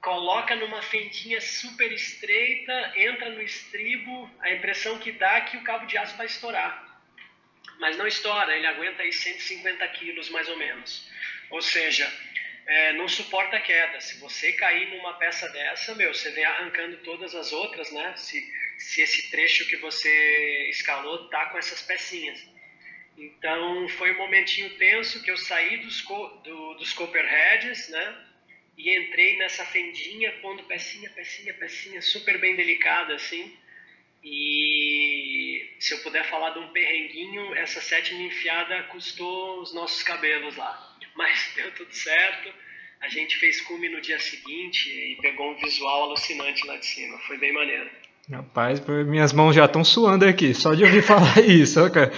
[SPEAKER 2] coloca numa fendinha super estreita, entra no estribo, a impressão que dá é que o cabo de aço vai estourar mas não estoura, ele aguenta aí 150 quilos mais ou menos. Ou seja, é, não suporta queda. Se você cair numa peça dessa, meu, você vem arrancando todas as outras, né? Se, se esse trecho que você escalou tá com essas pecinhas. Então foi um momentinho tenso que eu saí dos, do, dos copperheads, né? E entrei nessa fendinha, pondo pecinha, pecinha, pecinha, super bem delicada assim. E se eu puder falar de um perrenguinho, essa sétima enfiada custou os nossos cabelos lá. Mas *laughs* deu tudo certo. A gente fez cume no dia seguinte e pegou um visual alucinante lá de cima. Foi bem maneiro.
[SPEAKER 1] Rapaz, minhas mãos já estão suando aqui, só de ouvir *laughs* falar isso, cara.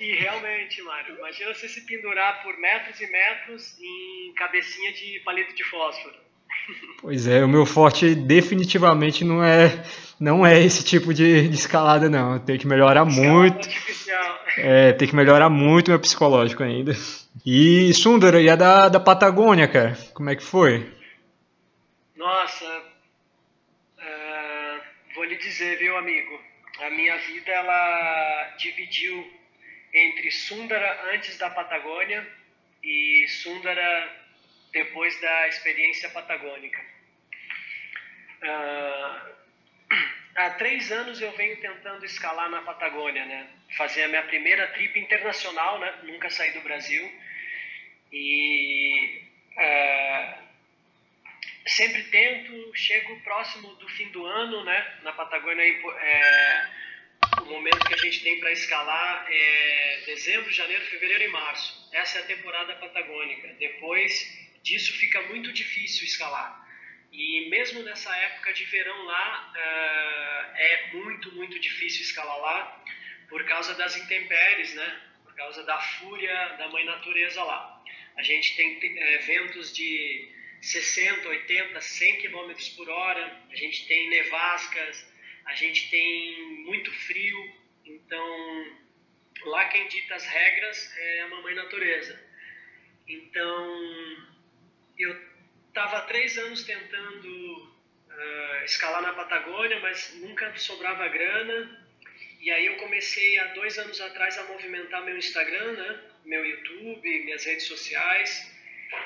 [SPEAKER 2] E realmente, Mário, imagina você se pendurar por metros e metros em cabecinha de palito de fósforo.
[SPEAKER 1] Pois é, o meu forte definitivamente não é não é esse tipo de, de escalada não. Tem que melhorar muito. É, tem que melhorar muito meu psicológico ainda. E Sundara, e a da, da Patagônia, cara? Como é que foi?
[SPEAKER 2] Nossa, vou lhe dizer, viu, amigo? A minha vida ela dividiu entre Sundara antes da Patagônia e Sundara depois da experiência patagônica. Uh, *clears throat* há três anos eu venho tentando escalar na Patagônia, né? Fazer a minha primeira trip internacional, né? Nunca saí do Brasil. E uh, sempre tento, chego próximo do fim do ano, né? Na Patagônia é, o momento que a gente tem para escalar é dezembro, janeiro, fevereiro e março. Essa é a temporada patagônica. Depois disso fica muito difícil escalar. E mesmo nessa época de verão lá, uh, é muito, muito difícil escalar lá por causa das intempéries, né? Por causa da fúria da mãe natureza lá. A gente tem é, ventos de 60, 80, 100 km por hora, a gente tem nevascas, a gente tem muito frio, então lá quem dita as regras é a mamãe natureza. Então eu estava três anos tentando uh, escalar na Patagônia, mas nunca sobrava grana. E aí eu comecei há dois anos atrás a movimentar meu Instagram, né? meu YouTube, minhas redes sociais.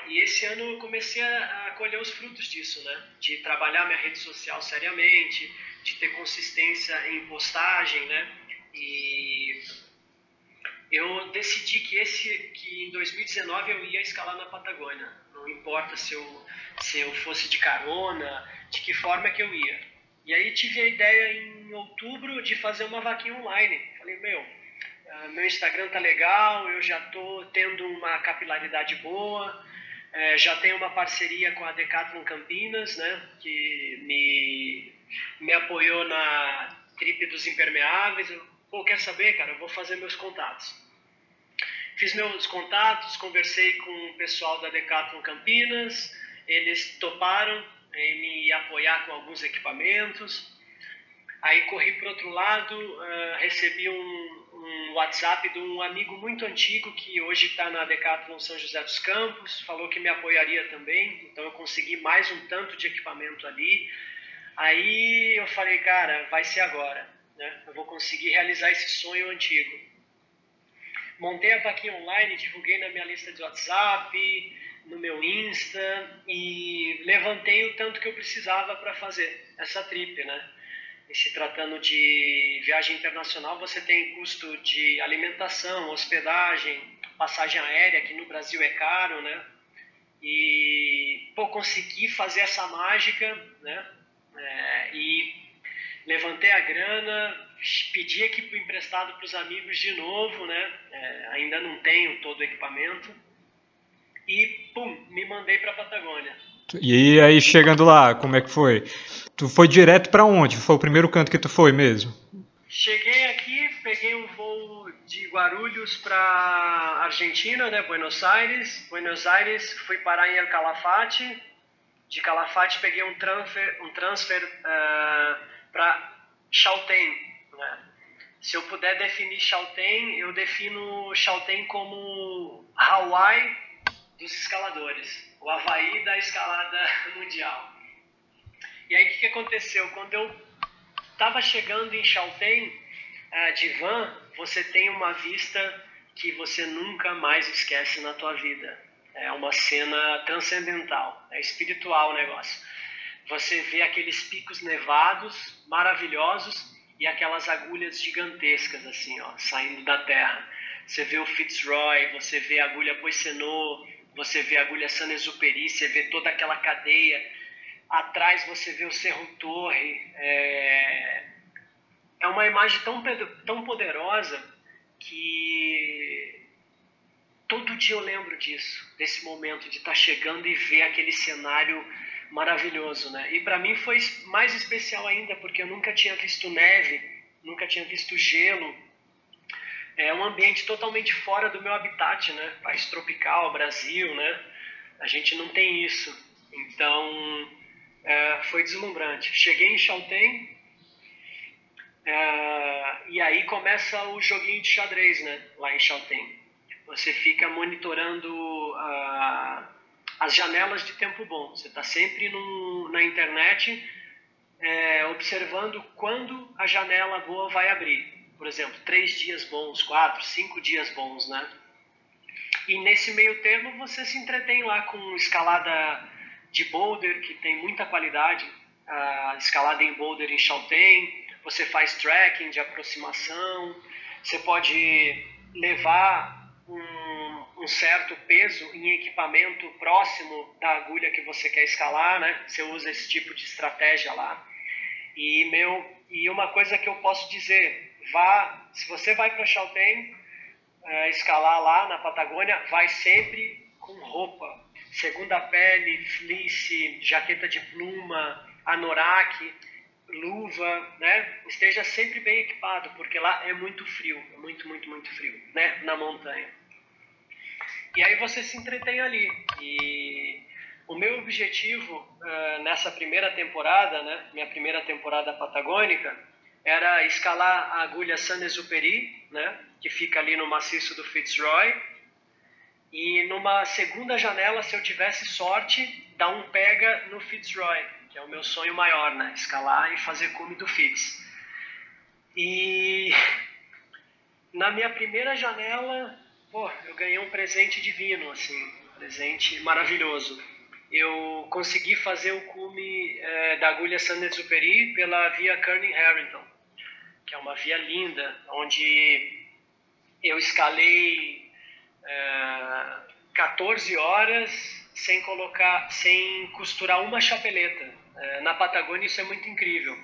[SPEAKER 2] E esse ano eu comecei a, a colher os frutos disso, né? De trabalhar minha rede social seriamente, de ter consistência em postagem, né? E eu decidi que esse que em 2019 eu ia escalar na Patagônia. Não importa se eu se eu fosse de carona, de que forma que eu ia. E aí tive a ideia em outubro de fazer uma vaquinha online. Falei, meu, ah, meu Instagram tá legal, eu já tô tendo uma capilaridade boa, é, já tenho uma parceria com a Decathlon Campinas, né, que me, me apoiou na trip dos impermeáveis. Eu, Pô, quer saber, cara? Eu vou fazer meus contatos. Fiz meus contatos, conversei com o pessoal da Decathlon Campinas, eles toparam em me apoiar com alguns equipamentos. Aí corri para outro lado, uh, recebi um, um, WhatsApp de um amigo muito antigo que hoje está na Decathlon São José dos Campos, falou que me apoiaria também, então eu consegui mais um tanto de equipamento ali. Aí eu falei, cara, vai ser agora, né? eu vou conseguir realizar esse sonho antigo. Montei a vaquinha online, divulguei na minha lista de WhatsApp, no meu Insta e levantei o tanto que eu precisava para fazer essa trip, né? E se tratando de viagem internacional, você tem custo de alimentação, hospedagem, passagem aérea, que no Brasil é caro, né? E, pô, consegui fazer essa mágica, né? É, e levantei a grana, pedi equipe emprestado para os amigos de novo, né? É, ainda não tenho todo o equipamento e pum, me mandei para Patagônia.
[SPEAKER 1] E aí chegando lá, como é que foi? Tu foi direto para onde? Foi o primeiro canto que tu foi mesmo?
[SPEAKER 2] Cheguei aqui, peguei um voo de Guarulhos para Argentina, né, Buenos Aires. Buenos Aires, fui parar em El Calafate. De Calafate peguei um transfer, um transfer uh, para Chaltén. Né? Se eu puder definir Chaltén, eu defino Chaltén como Hawaii dos escaladores, o Havaí da escalada *laughs* mundial. E aí o que, que aconteceu? Quando eu estava chegando em Chaltén, uh, de van, você tem uma vista que você nunca mais esquece na tua vida. É uma cena transcendental, é espiritual o negócio. Você vê aqueles picos nevados maravilhosos e aquelas agulhas gigantescas assim, ó, saindo da terra. Você vê o Fitzroy, você vê a agulha Poissenot, você vê a agulha San Exuperi, você vê toda aquela cadeia. Atrás você vê o Cerro Torre. É, é uma imagem tão, tão poderosa que todo dia eu lembro disso, desse momento de estar tá chegando e ver aquele cenário maravilhoso, né? E para mim foi mais especial ainda porque eu nunca tinha visto neve, nunca tinha visto gelo é um ambiente totalmente fora do meu habitat, né? País tropical, Brasil, né? A gente não tem isso. Então, é, foi deslumbrante. Cheguei em Chaltén é, e aí começa o joguinho de xadrez, né? Lá em Chaltén. Você fica monitorando uh, as janelas de tempo bom. Você está sempre no, na internet é, observando quando a janela boa vai abrir. Por exemplo, três dias bons, quatro, cinco dias bons, né? E nesse meio termo você se entretém lá com escalada de boulder, que tem muita qualidade, a escalada em boulder em Chaltén, você faz tracking de aproximação, você pode levar um, um, certo peso em equipamento próximo da agulha que você quer escalar, né? Você usa esse tipo de estratégia lá. E meu e uma coisa que eu posso dizer, vá, se você vai para Chaltén uh, escalar lá na Patagônia, vai sempre com roupa, segunda pele, fleece, jaqueta de pluma, anorak, luva, né? Esteja sempre bem equipado, porque lá é muito frio, é muito, muito, muito frio, né? Na montanha. E aí você se entretém ali. E o meu objetivo uh, nessa primeira temporada, né? Minha primeira temporada patagônica, era escalar a agulha Saint-Exupéry, né? Que fica ali no maciço do Fitzroy. E numa segunda janela, se eu tivesse sorte, dar um pega no Fitzroy que é o meu sonho maior, né? Escalar e fazer cume do FITS. E na minha primeira janela, pô, eu ganhei um presente divino, assim, um presente maravilhoso. Eu consegui fazer o cume é, da agulha Saint-Exupéry pela via Kearney Harrington, que é uma via linda, onde eu escalei é, 14 horas sem colocar, sem costurar uma chapeleta. É, na Patagônia isso é muito incrível.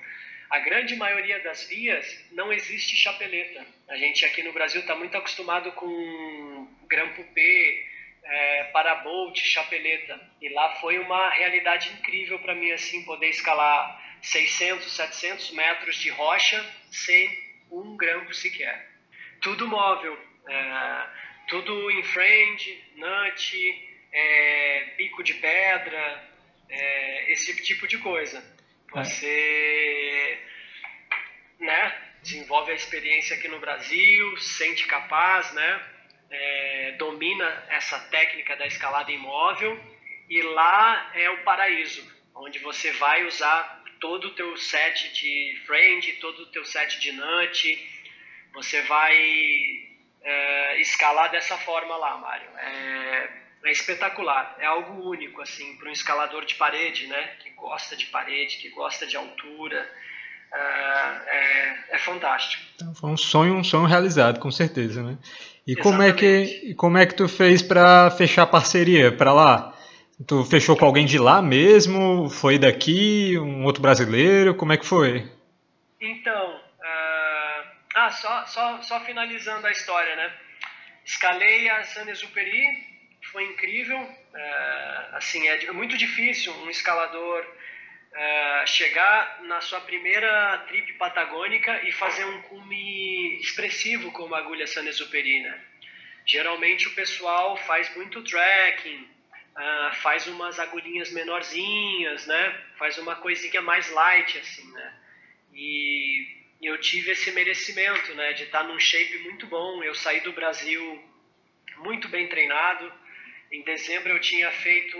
[SPEAKER 2] A grande maioria das vias não existe chapeleta. A gente aqui no Brasil está muito acostumado com grampo P, é, parabolt, chapeleta. E lá foi uma realidade incrível para mim assim poder escalar 600, 700 metros de rocha sem um grampo sequer. Tudo móvel, é, tudo em friend, nut, é, pico de pedra, é, esse tipo de coisa. Você né, desenvolve a experiência aqui no Brasil, sente capaz, né, é, domina essa técnica da escalada imóvel e lá é o paraíso, onde você vai usar todo o teu set de friend, todo o teu set de nut, você vai é, escalar dessa forma lá, Mário. É, é espetacular, é algo único assim para um escalador de parede, né? Que gosta de parede, que gosta de altura, uh, é, é, fantástico.
[SPEAKER 1] Então, foi um sonho, um sonho realizado, com certeza, né? E como é que como é que tu fez para fechar parceria para lá? Tu fechou com alguém de lá mesmo? Foi daqui? Um outro brasileiro? Como é que foi?
[SPEAKER 2] Então, uh, ah, só, só, só finalizando a história, né? Escalei a San Exupéry foi incrível. É, assim, é muito difícil um escalador é, chegar na sua primeira trip patagônica e fazer um cume expressivo como a agulha Sanesuperi, né? Geralmente o pessoal faz muito trekking, uh, faz umas agulhinhas menorzinhas, né? Faz uma coisinha mais light, assim, né? E eu tive esse merecimento, né? De estar num shape muito bom. Eu saí do Brasil muito bem treinado, em dezembro eu tinha feito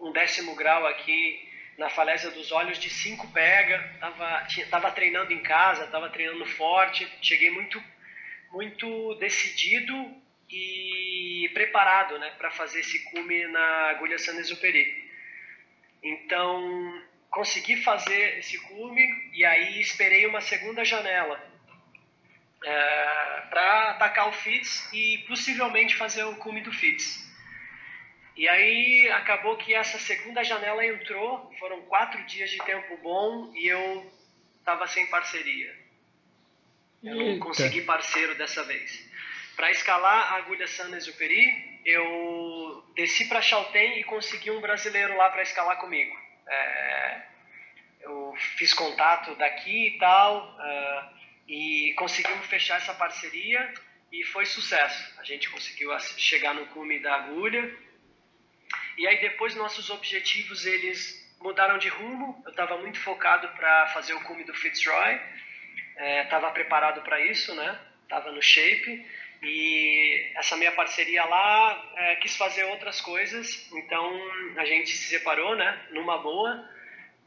[SPEAKER 2] um décimo grau aqui na falésia dos olhos de cinco pega, tava, tinha, tava treinando em casa, tava treinando forte, cheguei muito, muito decidido e preparado, né, para fazer esse cume na agulha Saint-Exupéry. Então consegui fazer esse cume e aí esperei uma segunda janela é, para atacar o FITS e possivelmente fazer o cume do FITS. E aí acabou que essa segunda janela entrou, foram quatro dias de tempo bom e eu estava sem parceria. Eu não consegui parceiro dessa vez. Para escalar a agulha Saint-Exupéry, eu desci para Chaltén e consegui um brasileiro lá para escalar comigo. É, eu fiz contato daqui e tal, uh, e conseguimos fechar essa parceria e foi sucesso. A gente conseguiu chegar no cume da agulha e aí depois nossos objetivos eles mudaram de rumo. Eu estava muito focado para fazer o cume do Fitzroy, estava é, preparado para isso, né? Estava no shape e essa minha parceria lá é, quis fazer outras coisas, então a gente se separou, né? Numa boa,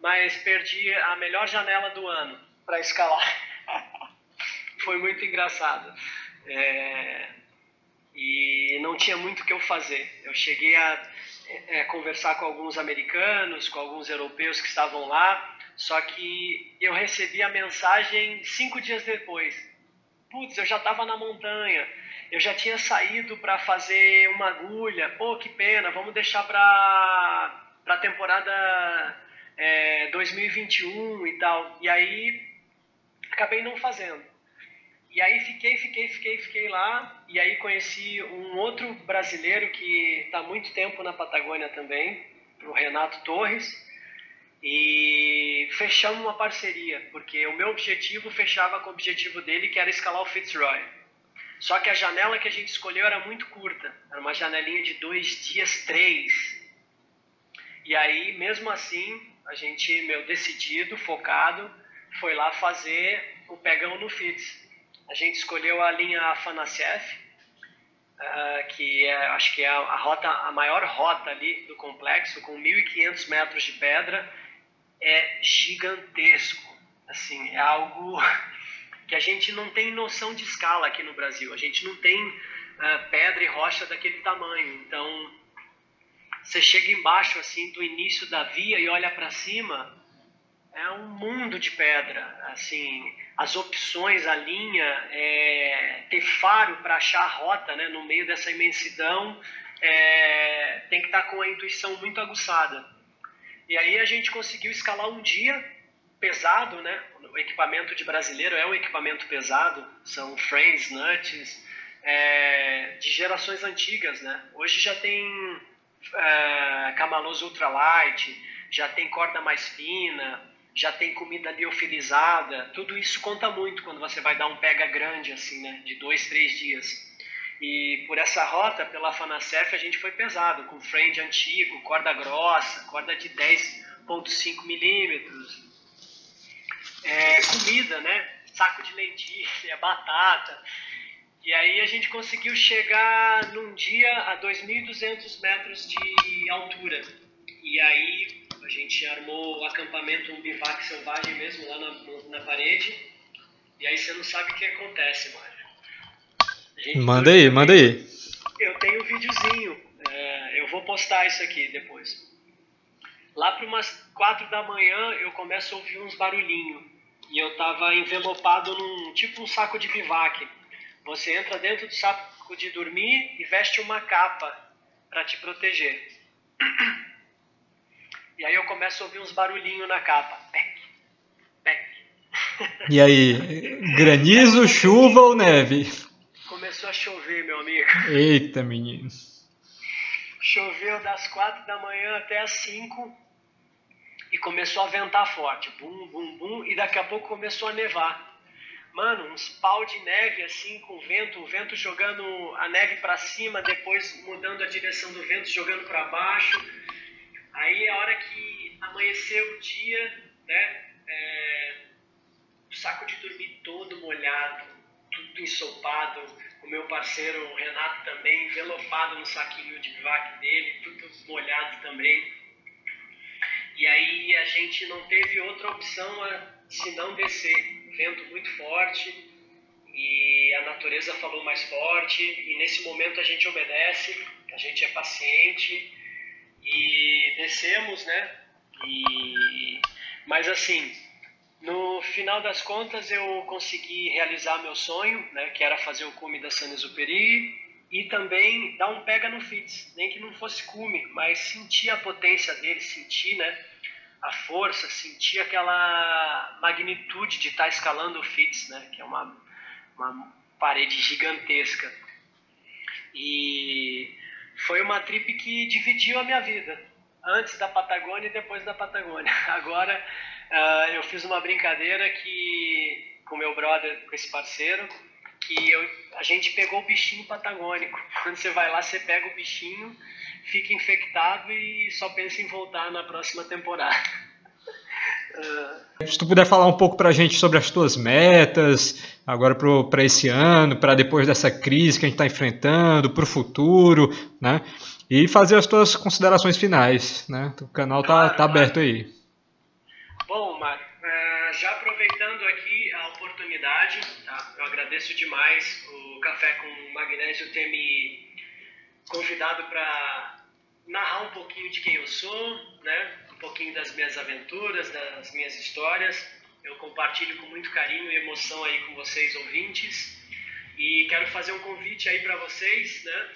[SPEAKER 2] mas perdi a melhor janela do ano para escalar. *laughs* Foi muito engraçado. É, e não tinha muito o que eu fazer. Eu cheguei a é, conversar com alguns americanos, com alguns europeus que estavam lá, só que eu recebi a mensagem cinco dias depois. Putz, eu já estava na montanha, eu já tinha saído para fazer uma agulha, pô, que pena, vamos deixar para a temporada é, 2021 e tal. E aí acabei não fazendo. E aí fiquei, fiquei, fiquei, fiquei lá. E aí conheci um outro brasileiro que está muito tempo na Patagônia também, o Renato Torres. E fechamos uma parceria, porque o meu objetivo fechava com o objetivo dele, que era escalar o Fitzroy. Só que a janela que a gente escolheu era muito curta, era uma janelinha de dois dias, três. E aí, mesmo assim, a gente, meu, decidido, focado, foi lá fazer o pegão no Fitz. A gente escolheu a linha Afanasiev, uh, que é, acho que é a, a, rota, a maior rota ali do complexo, com 1.500 metros de pedra, é gigantesco. Assim, é algo *laughs* que a gente não tem noção de escala aqui no Brasil. A gente não tem uh, pedra e rocha daquele tamanho. Então, você chega embaixo assim do início da via e olha para cima, é um mundo de pedra. Assim, as opções, a linha, é, ter faro para achar a rota né, no meio dessa imensidão, é, tem que estar tá com a intuição muito aguçada. E aí a gente conseguiu escalar um dia pesado, né? O equipamento de brasileiro é um equipamento pesado, são frames, nuts, é, de gerações antigas, né? Hoje já tem é, camalôs ultralight, já tem corda mais fina, já tem comida liofilizada, tudo isso conta muito quando você vai dar um pega grande, assim, né, de dois, três dias. E por essa rota, pela Fanacef, a gente foi pesado, com frame antigo, corda grossa, corda de 10.5 milímetros, é, comida, né, saco de lentilha, *laughs* batata. E aí a gente conseguiu chegar num dia a 2.200 metros de altura. E aí a gente armou o acampamento, um bivac selvagem mesmo, lá na, na parede. E aí você não sabe o que acontece, Mário.
[SPEAKER 1] Manda aí, manda aí.
[SPEAKER 2] Eu tenho um videozinho, é, eu vou postar isso aqui depois. Lá para umas quatro da manhã eu começo a ouvir uns barulhinhos. E eu tava envelopado num tipo um saco de bivac. Você entra dentro do saco de dormir e veste uma capa para te proteger. *clears throat* E aí eu começo a ouvir uns barulhinhos na capa. Pec, pec.
[SPEAKER 1] E aí, granizo, chuva ou neve?
[SPEAKER 2] Começou a chover, meu amigo.
[SPEAKER 1] Eita, menino.
[SPEAKER 2] Choveu das quatro da manhã até as cinco e começou a ventar forte. Bum, bum, bum. E daqui a pouco começou a nevar. Mano, uns pau de neve assim com vento, o vento jogando a neve para cima, depois mudando a direção do vento, jogando para baixo Aí a hora que amanheceu o dia, né, é, o saco de dormir todo molhado, tudo ensopado, o meu parceiro Renato também, envelopado no saquinho de bivac dele, tudo molhado também. E aí a gente não teve outra opção a, se não descer. Vento muito forte e a natureza falou mais forte e nesse momento a gente obedece, a gente é paciente e descemos, né? E, mas assim, no final das contas eu consegui realizar meu sonho, né? Que era fazer o cume da Saint-Exupéry e também dar um pega no Fitz, nem que não fosse cume, mas sentir a potência dele, sentir, né? A força, sentir aquela magnitude de estar tá escalando o Fitz, né? Que é uma, uma parede gigantesca. E foi uma trip que dividiu a minha vida, antes da Patagônia e depois da Patagônia. *laughs* Agora uh, eu fiz uma brincadeira que com meu brother, com esse parceiro, que eu, a gente pegou o bichinho patagônico. Quando você vai lá, você pega o bichinho, fica infectado e só pensa em voltar na próxima temporada. *laughs*
[SPEAKER 1] Se tu puder falar um pouco para a gente sobre as tuas metas, agora para esse ano, para depois dessa crise que a gente está enfrentando, para o futuro, né? E fazer as tuas considerações finais, né? O canal tá, tá aberto aí.
[SPEAKER 2] Bom, Mário, uh, já aproveitando aqui a oportunidade, tá? eu agradeço demais o Café com Magnésio ter me convidado para narrar um pouquinho de quem eu sou, né? um pouquinho das minhas aventuras, das minhas histórias. Eu compartilho com muito carinho e emoção aí com vocês, ouvintes. E quero fazer um convite aí para vocês, né?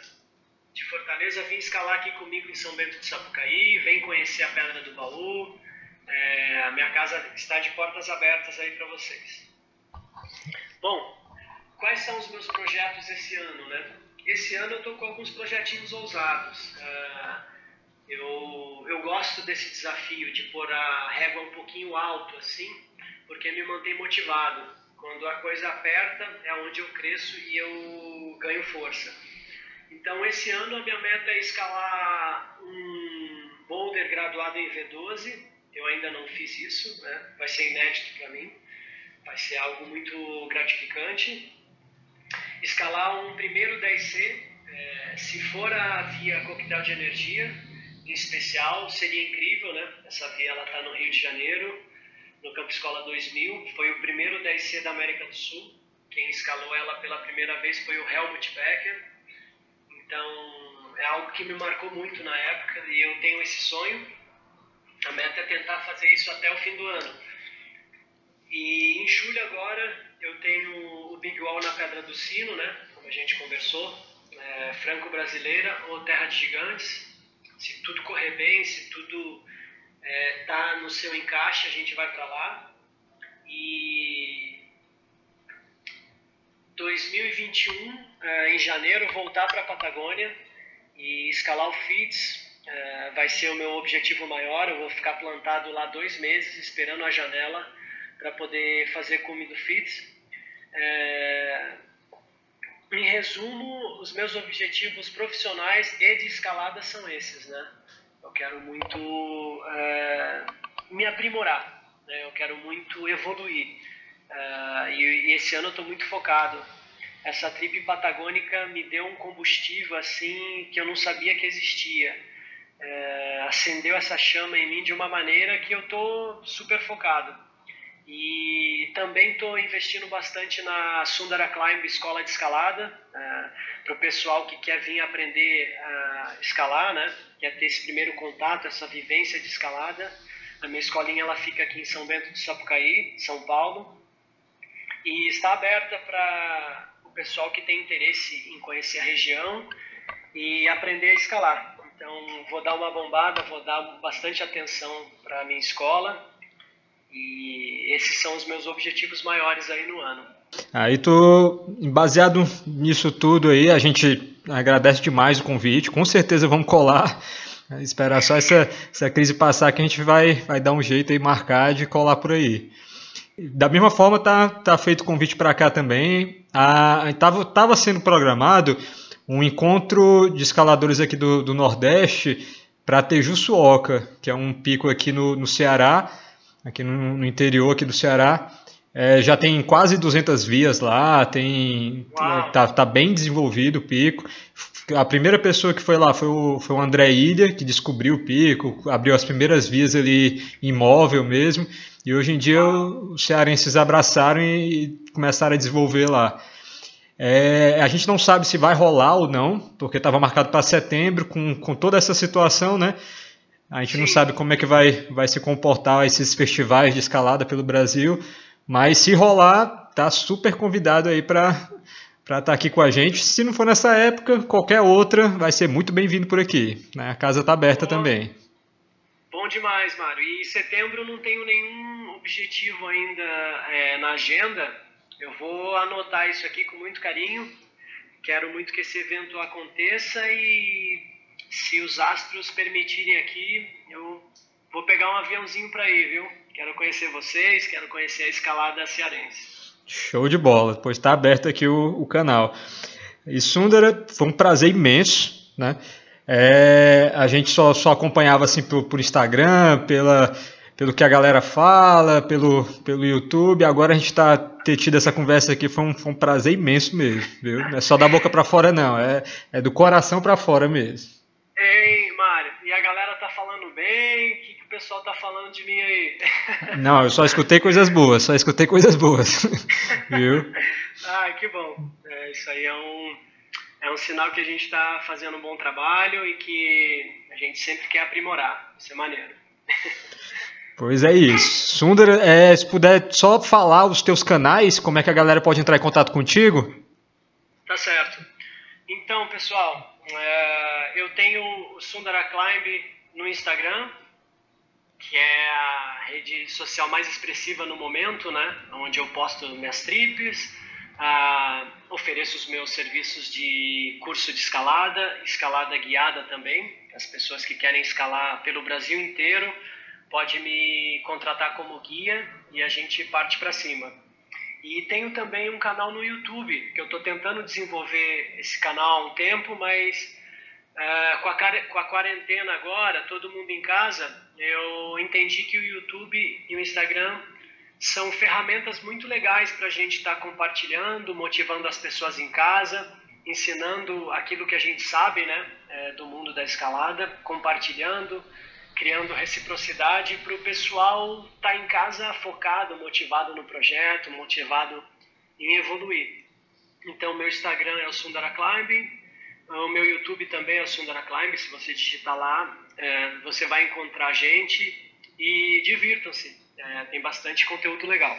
[SPEAKER 2] De Fortaleza, vim escalar aqui comigo em São Bento de Sapucaí, vem conhecer a Pedra do Baú. É, a minha casa está de portas abertas aí para vocês. Bom, quais são os meus projetos esse ano, né? Esse ano eu estou com alguns projetinhos ousados. Uh, eu, eu gosto desse desafio de pôr a régua um pouquinho alto assim, porque me mantém motivado. Quando a coisa aperta é onde eu cresço e eu ganho força. Então esse ano a minha meta é escalar um boulder graduado em V12. Eu ainda não fiz isso, né? vai ser inédito para mim, vai ser algo muito gratificante escalar um primeiro 10C, é, se for a via coquetel de energia, em especial, seria incrível, né? Essa via ela está no Rio de Janeiro, no Campo Escola 2000, foi o primeiro 10C da América do Sul. Quem escalou ela pela primeira vez foi o Helmut Becker. Então, é algo que me marcou muito na época e eu tenho esse sonho. A meta é tentar fazer isso até o fim do ano. E em julho agora eu tenho o Big Wall na Pedra do Sino, né? Como a gente conversou, é, franco-brasileira ou Terra de Gigantes. Se tudo correr bem, se tudo é, tá no seu encaixe, a gente vai para lá. E 2021, é, em janeiro, voltar para a Patagônia e escalar o FITS. É, vai ser o meu objetivo maior. Eu vou ficar plantado lá dois meses, esperando a janela para poder fazer cume do FITS. É, em resumo, os meus objetivos profissionais e de escalada são esses, né? Quero muito é, me aprimorar, né? eu quero muito evoluir. É, e, e, esse ano eu estou muito focado. Essa trip patagônica me deu um combustível assim que eu não sabia que existia. É, acendeu essa chama em mim de uma maneira que eu estou super focado. E também estou investindo bastante na Sundara Climb Escola de Escalada, uh, é, para o pessoal que quer vir aprender a escalar, né? quer ter esse primeiro contato, essa vivência de escalada. A minha escolinha ela fica aqui em São Bento de Sapucaí, São Paulo, e está aberta para o pessoal que tem interesse em conhecer a região e aprender a escalar. Então, vou dar uma bombada, vou dar bastante atenção para a minha escola e esses são os meus objetivos maiores aí no ano.
[SPEAKER 1] Aí tô baseado nisso tudo aí, a gente agradece demais o convite, com certeza vamos colar. *laughs* Esperar só essa, essa crise passar que a gente vai, vai dar um jeito aí, marcar de colar por aí. Da mesma forma, tá, tá feito o convite para cá também. Estava tava sendo programado um encontro de escaladores aqui do, do Nordeste para Tejuçuoca, que é um pico aqui no, no Ceará, aqui no, no interior aqui do Ceará. É, já tem quase 200 vias lá, tem tá, tá, bem desenvolvido o pico. A primeira pessoa que foi lá foi o, foi o André Ilha, que descobriu o pico, abriu as primeiras vias ali imóvel mesmo. E hoje em dia os cearenses abraçaram e começaram a desenvolver lá. É, a gente não sabe se vai rolar ou não, porque estava marcado para setembro, com, com toda essa situação, né? A gente Sim. não sabe como é que vai, vai se comportar esses festivais de escalada pelo Brasil, mas se rolar, tá super convidado aí para estar tá aqui com a gente. Se não for nessa época, qualquer outra, vai ser muito bem-vindo por aqui. Né? A casa está aberta Bom, também.
[SPEAKER 2] Bom demais, Mário. E em setembro não tenho nenhum objetivo ainda é, na agenda. Eu vou anotar isso aqui com muito carinho. Quero muito que esse evento aconteça e se os astros permitirem aqui, eu vou pegar um aviãozinho para ir, viu? Quero conhecer vocês, quero conhecer a escalada cearense.
[SPEAKER 1] Show de bola, pois está aberto aqui o, o, canal. E Sundara, foi um prazer imenso, né? É, a gente só, só acompanhava assim por, por, Instagram, pela, pelo que a galera fala, pelo, pelo YouTube. Agora a gente está ter tido essa conversa aqui foi um, foi um prazer imenso mesmo, viu? Não é só da boca para fora não, é, é do coração para fora mesmo.
[SPEAKER 2] Ei, Mário, e a galera tá falando bem? O que, que o pessoal tá falando de mim aí? *laughs*
[SPEAKER 1] Não, eu só escutei coisas boas, só escutei coisas boas. *laughs* Viu?
[SPEAKER 2] Ah, que bom. É, isso aí é um, é um sinal que a gente está fazendo um bom trabalho e que a gente sempre quer aprimorar. Isso é maneiro. *laughs*
[SPEAKER 1] Pois é isso. Sundar, é, se puder só falar os teus canais, como é que a galera pode entrar em contato contigo?
[SPEAKER 2] Tá certo. Então, pessoal, é, eu tenho o Sundara Climb no Instagram, que é a rede social mais expressiva no momento, né? Onde eu posto minhas trips, ah, ofereço os meus serviços de curso de escalada, escalada guiada também. As pessoas que querem escalar pelo Brasil inteiro pode me contratar como guia e a gente parte para cima. E tenho também um canal no YouTube, que eu estou tentando desenvolver esse canal há um tempo, mas uh, com, a, com a quarentena agora, todo mundo em casa, eu entendi que o YouTube e o Instagram são ferramentas muito legais para a gente estar tá compartilhando, motivando as pessoas em casa, ensinando aquilo que a gente sabe né, é, do mundo da escalada, compartilhando, criando reciprocidade para o pessoal estar tá em casa focado, motivado no projeto, motivado em evoluir. Então, meu Instagram é o Sundara Climbing, o meu YouTube também é o Sundara Climbing. Se você digitar lá, é, você vai encontrar gente e divirtam-se. É, tem bastante conteúdo legal.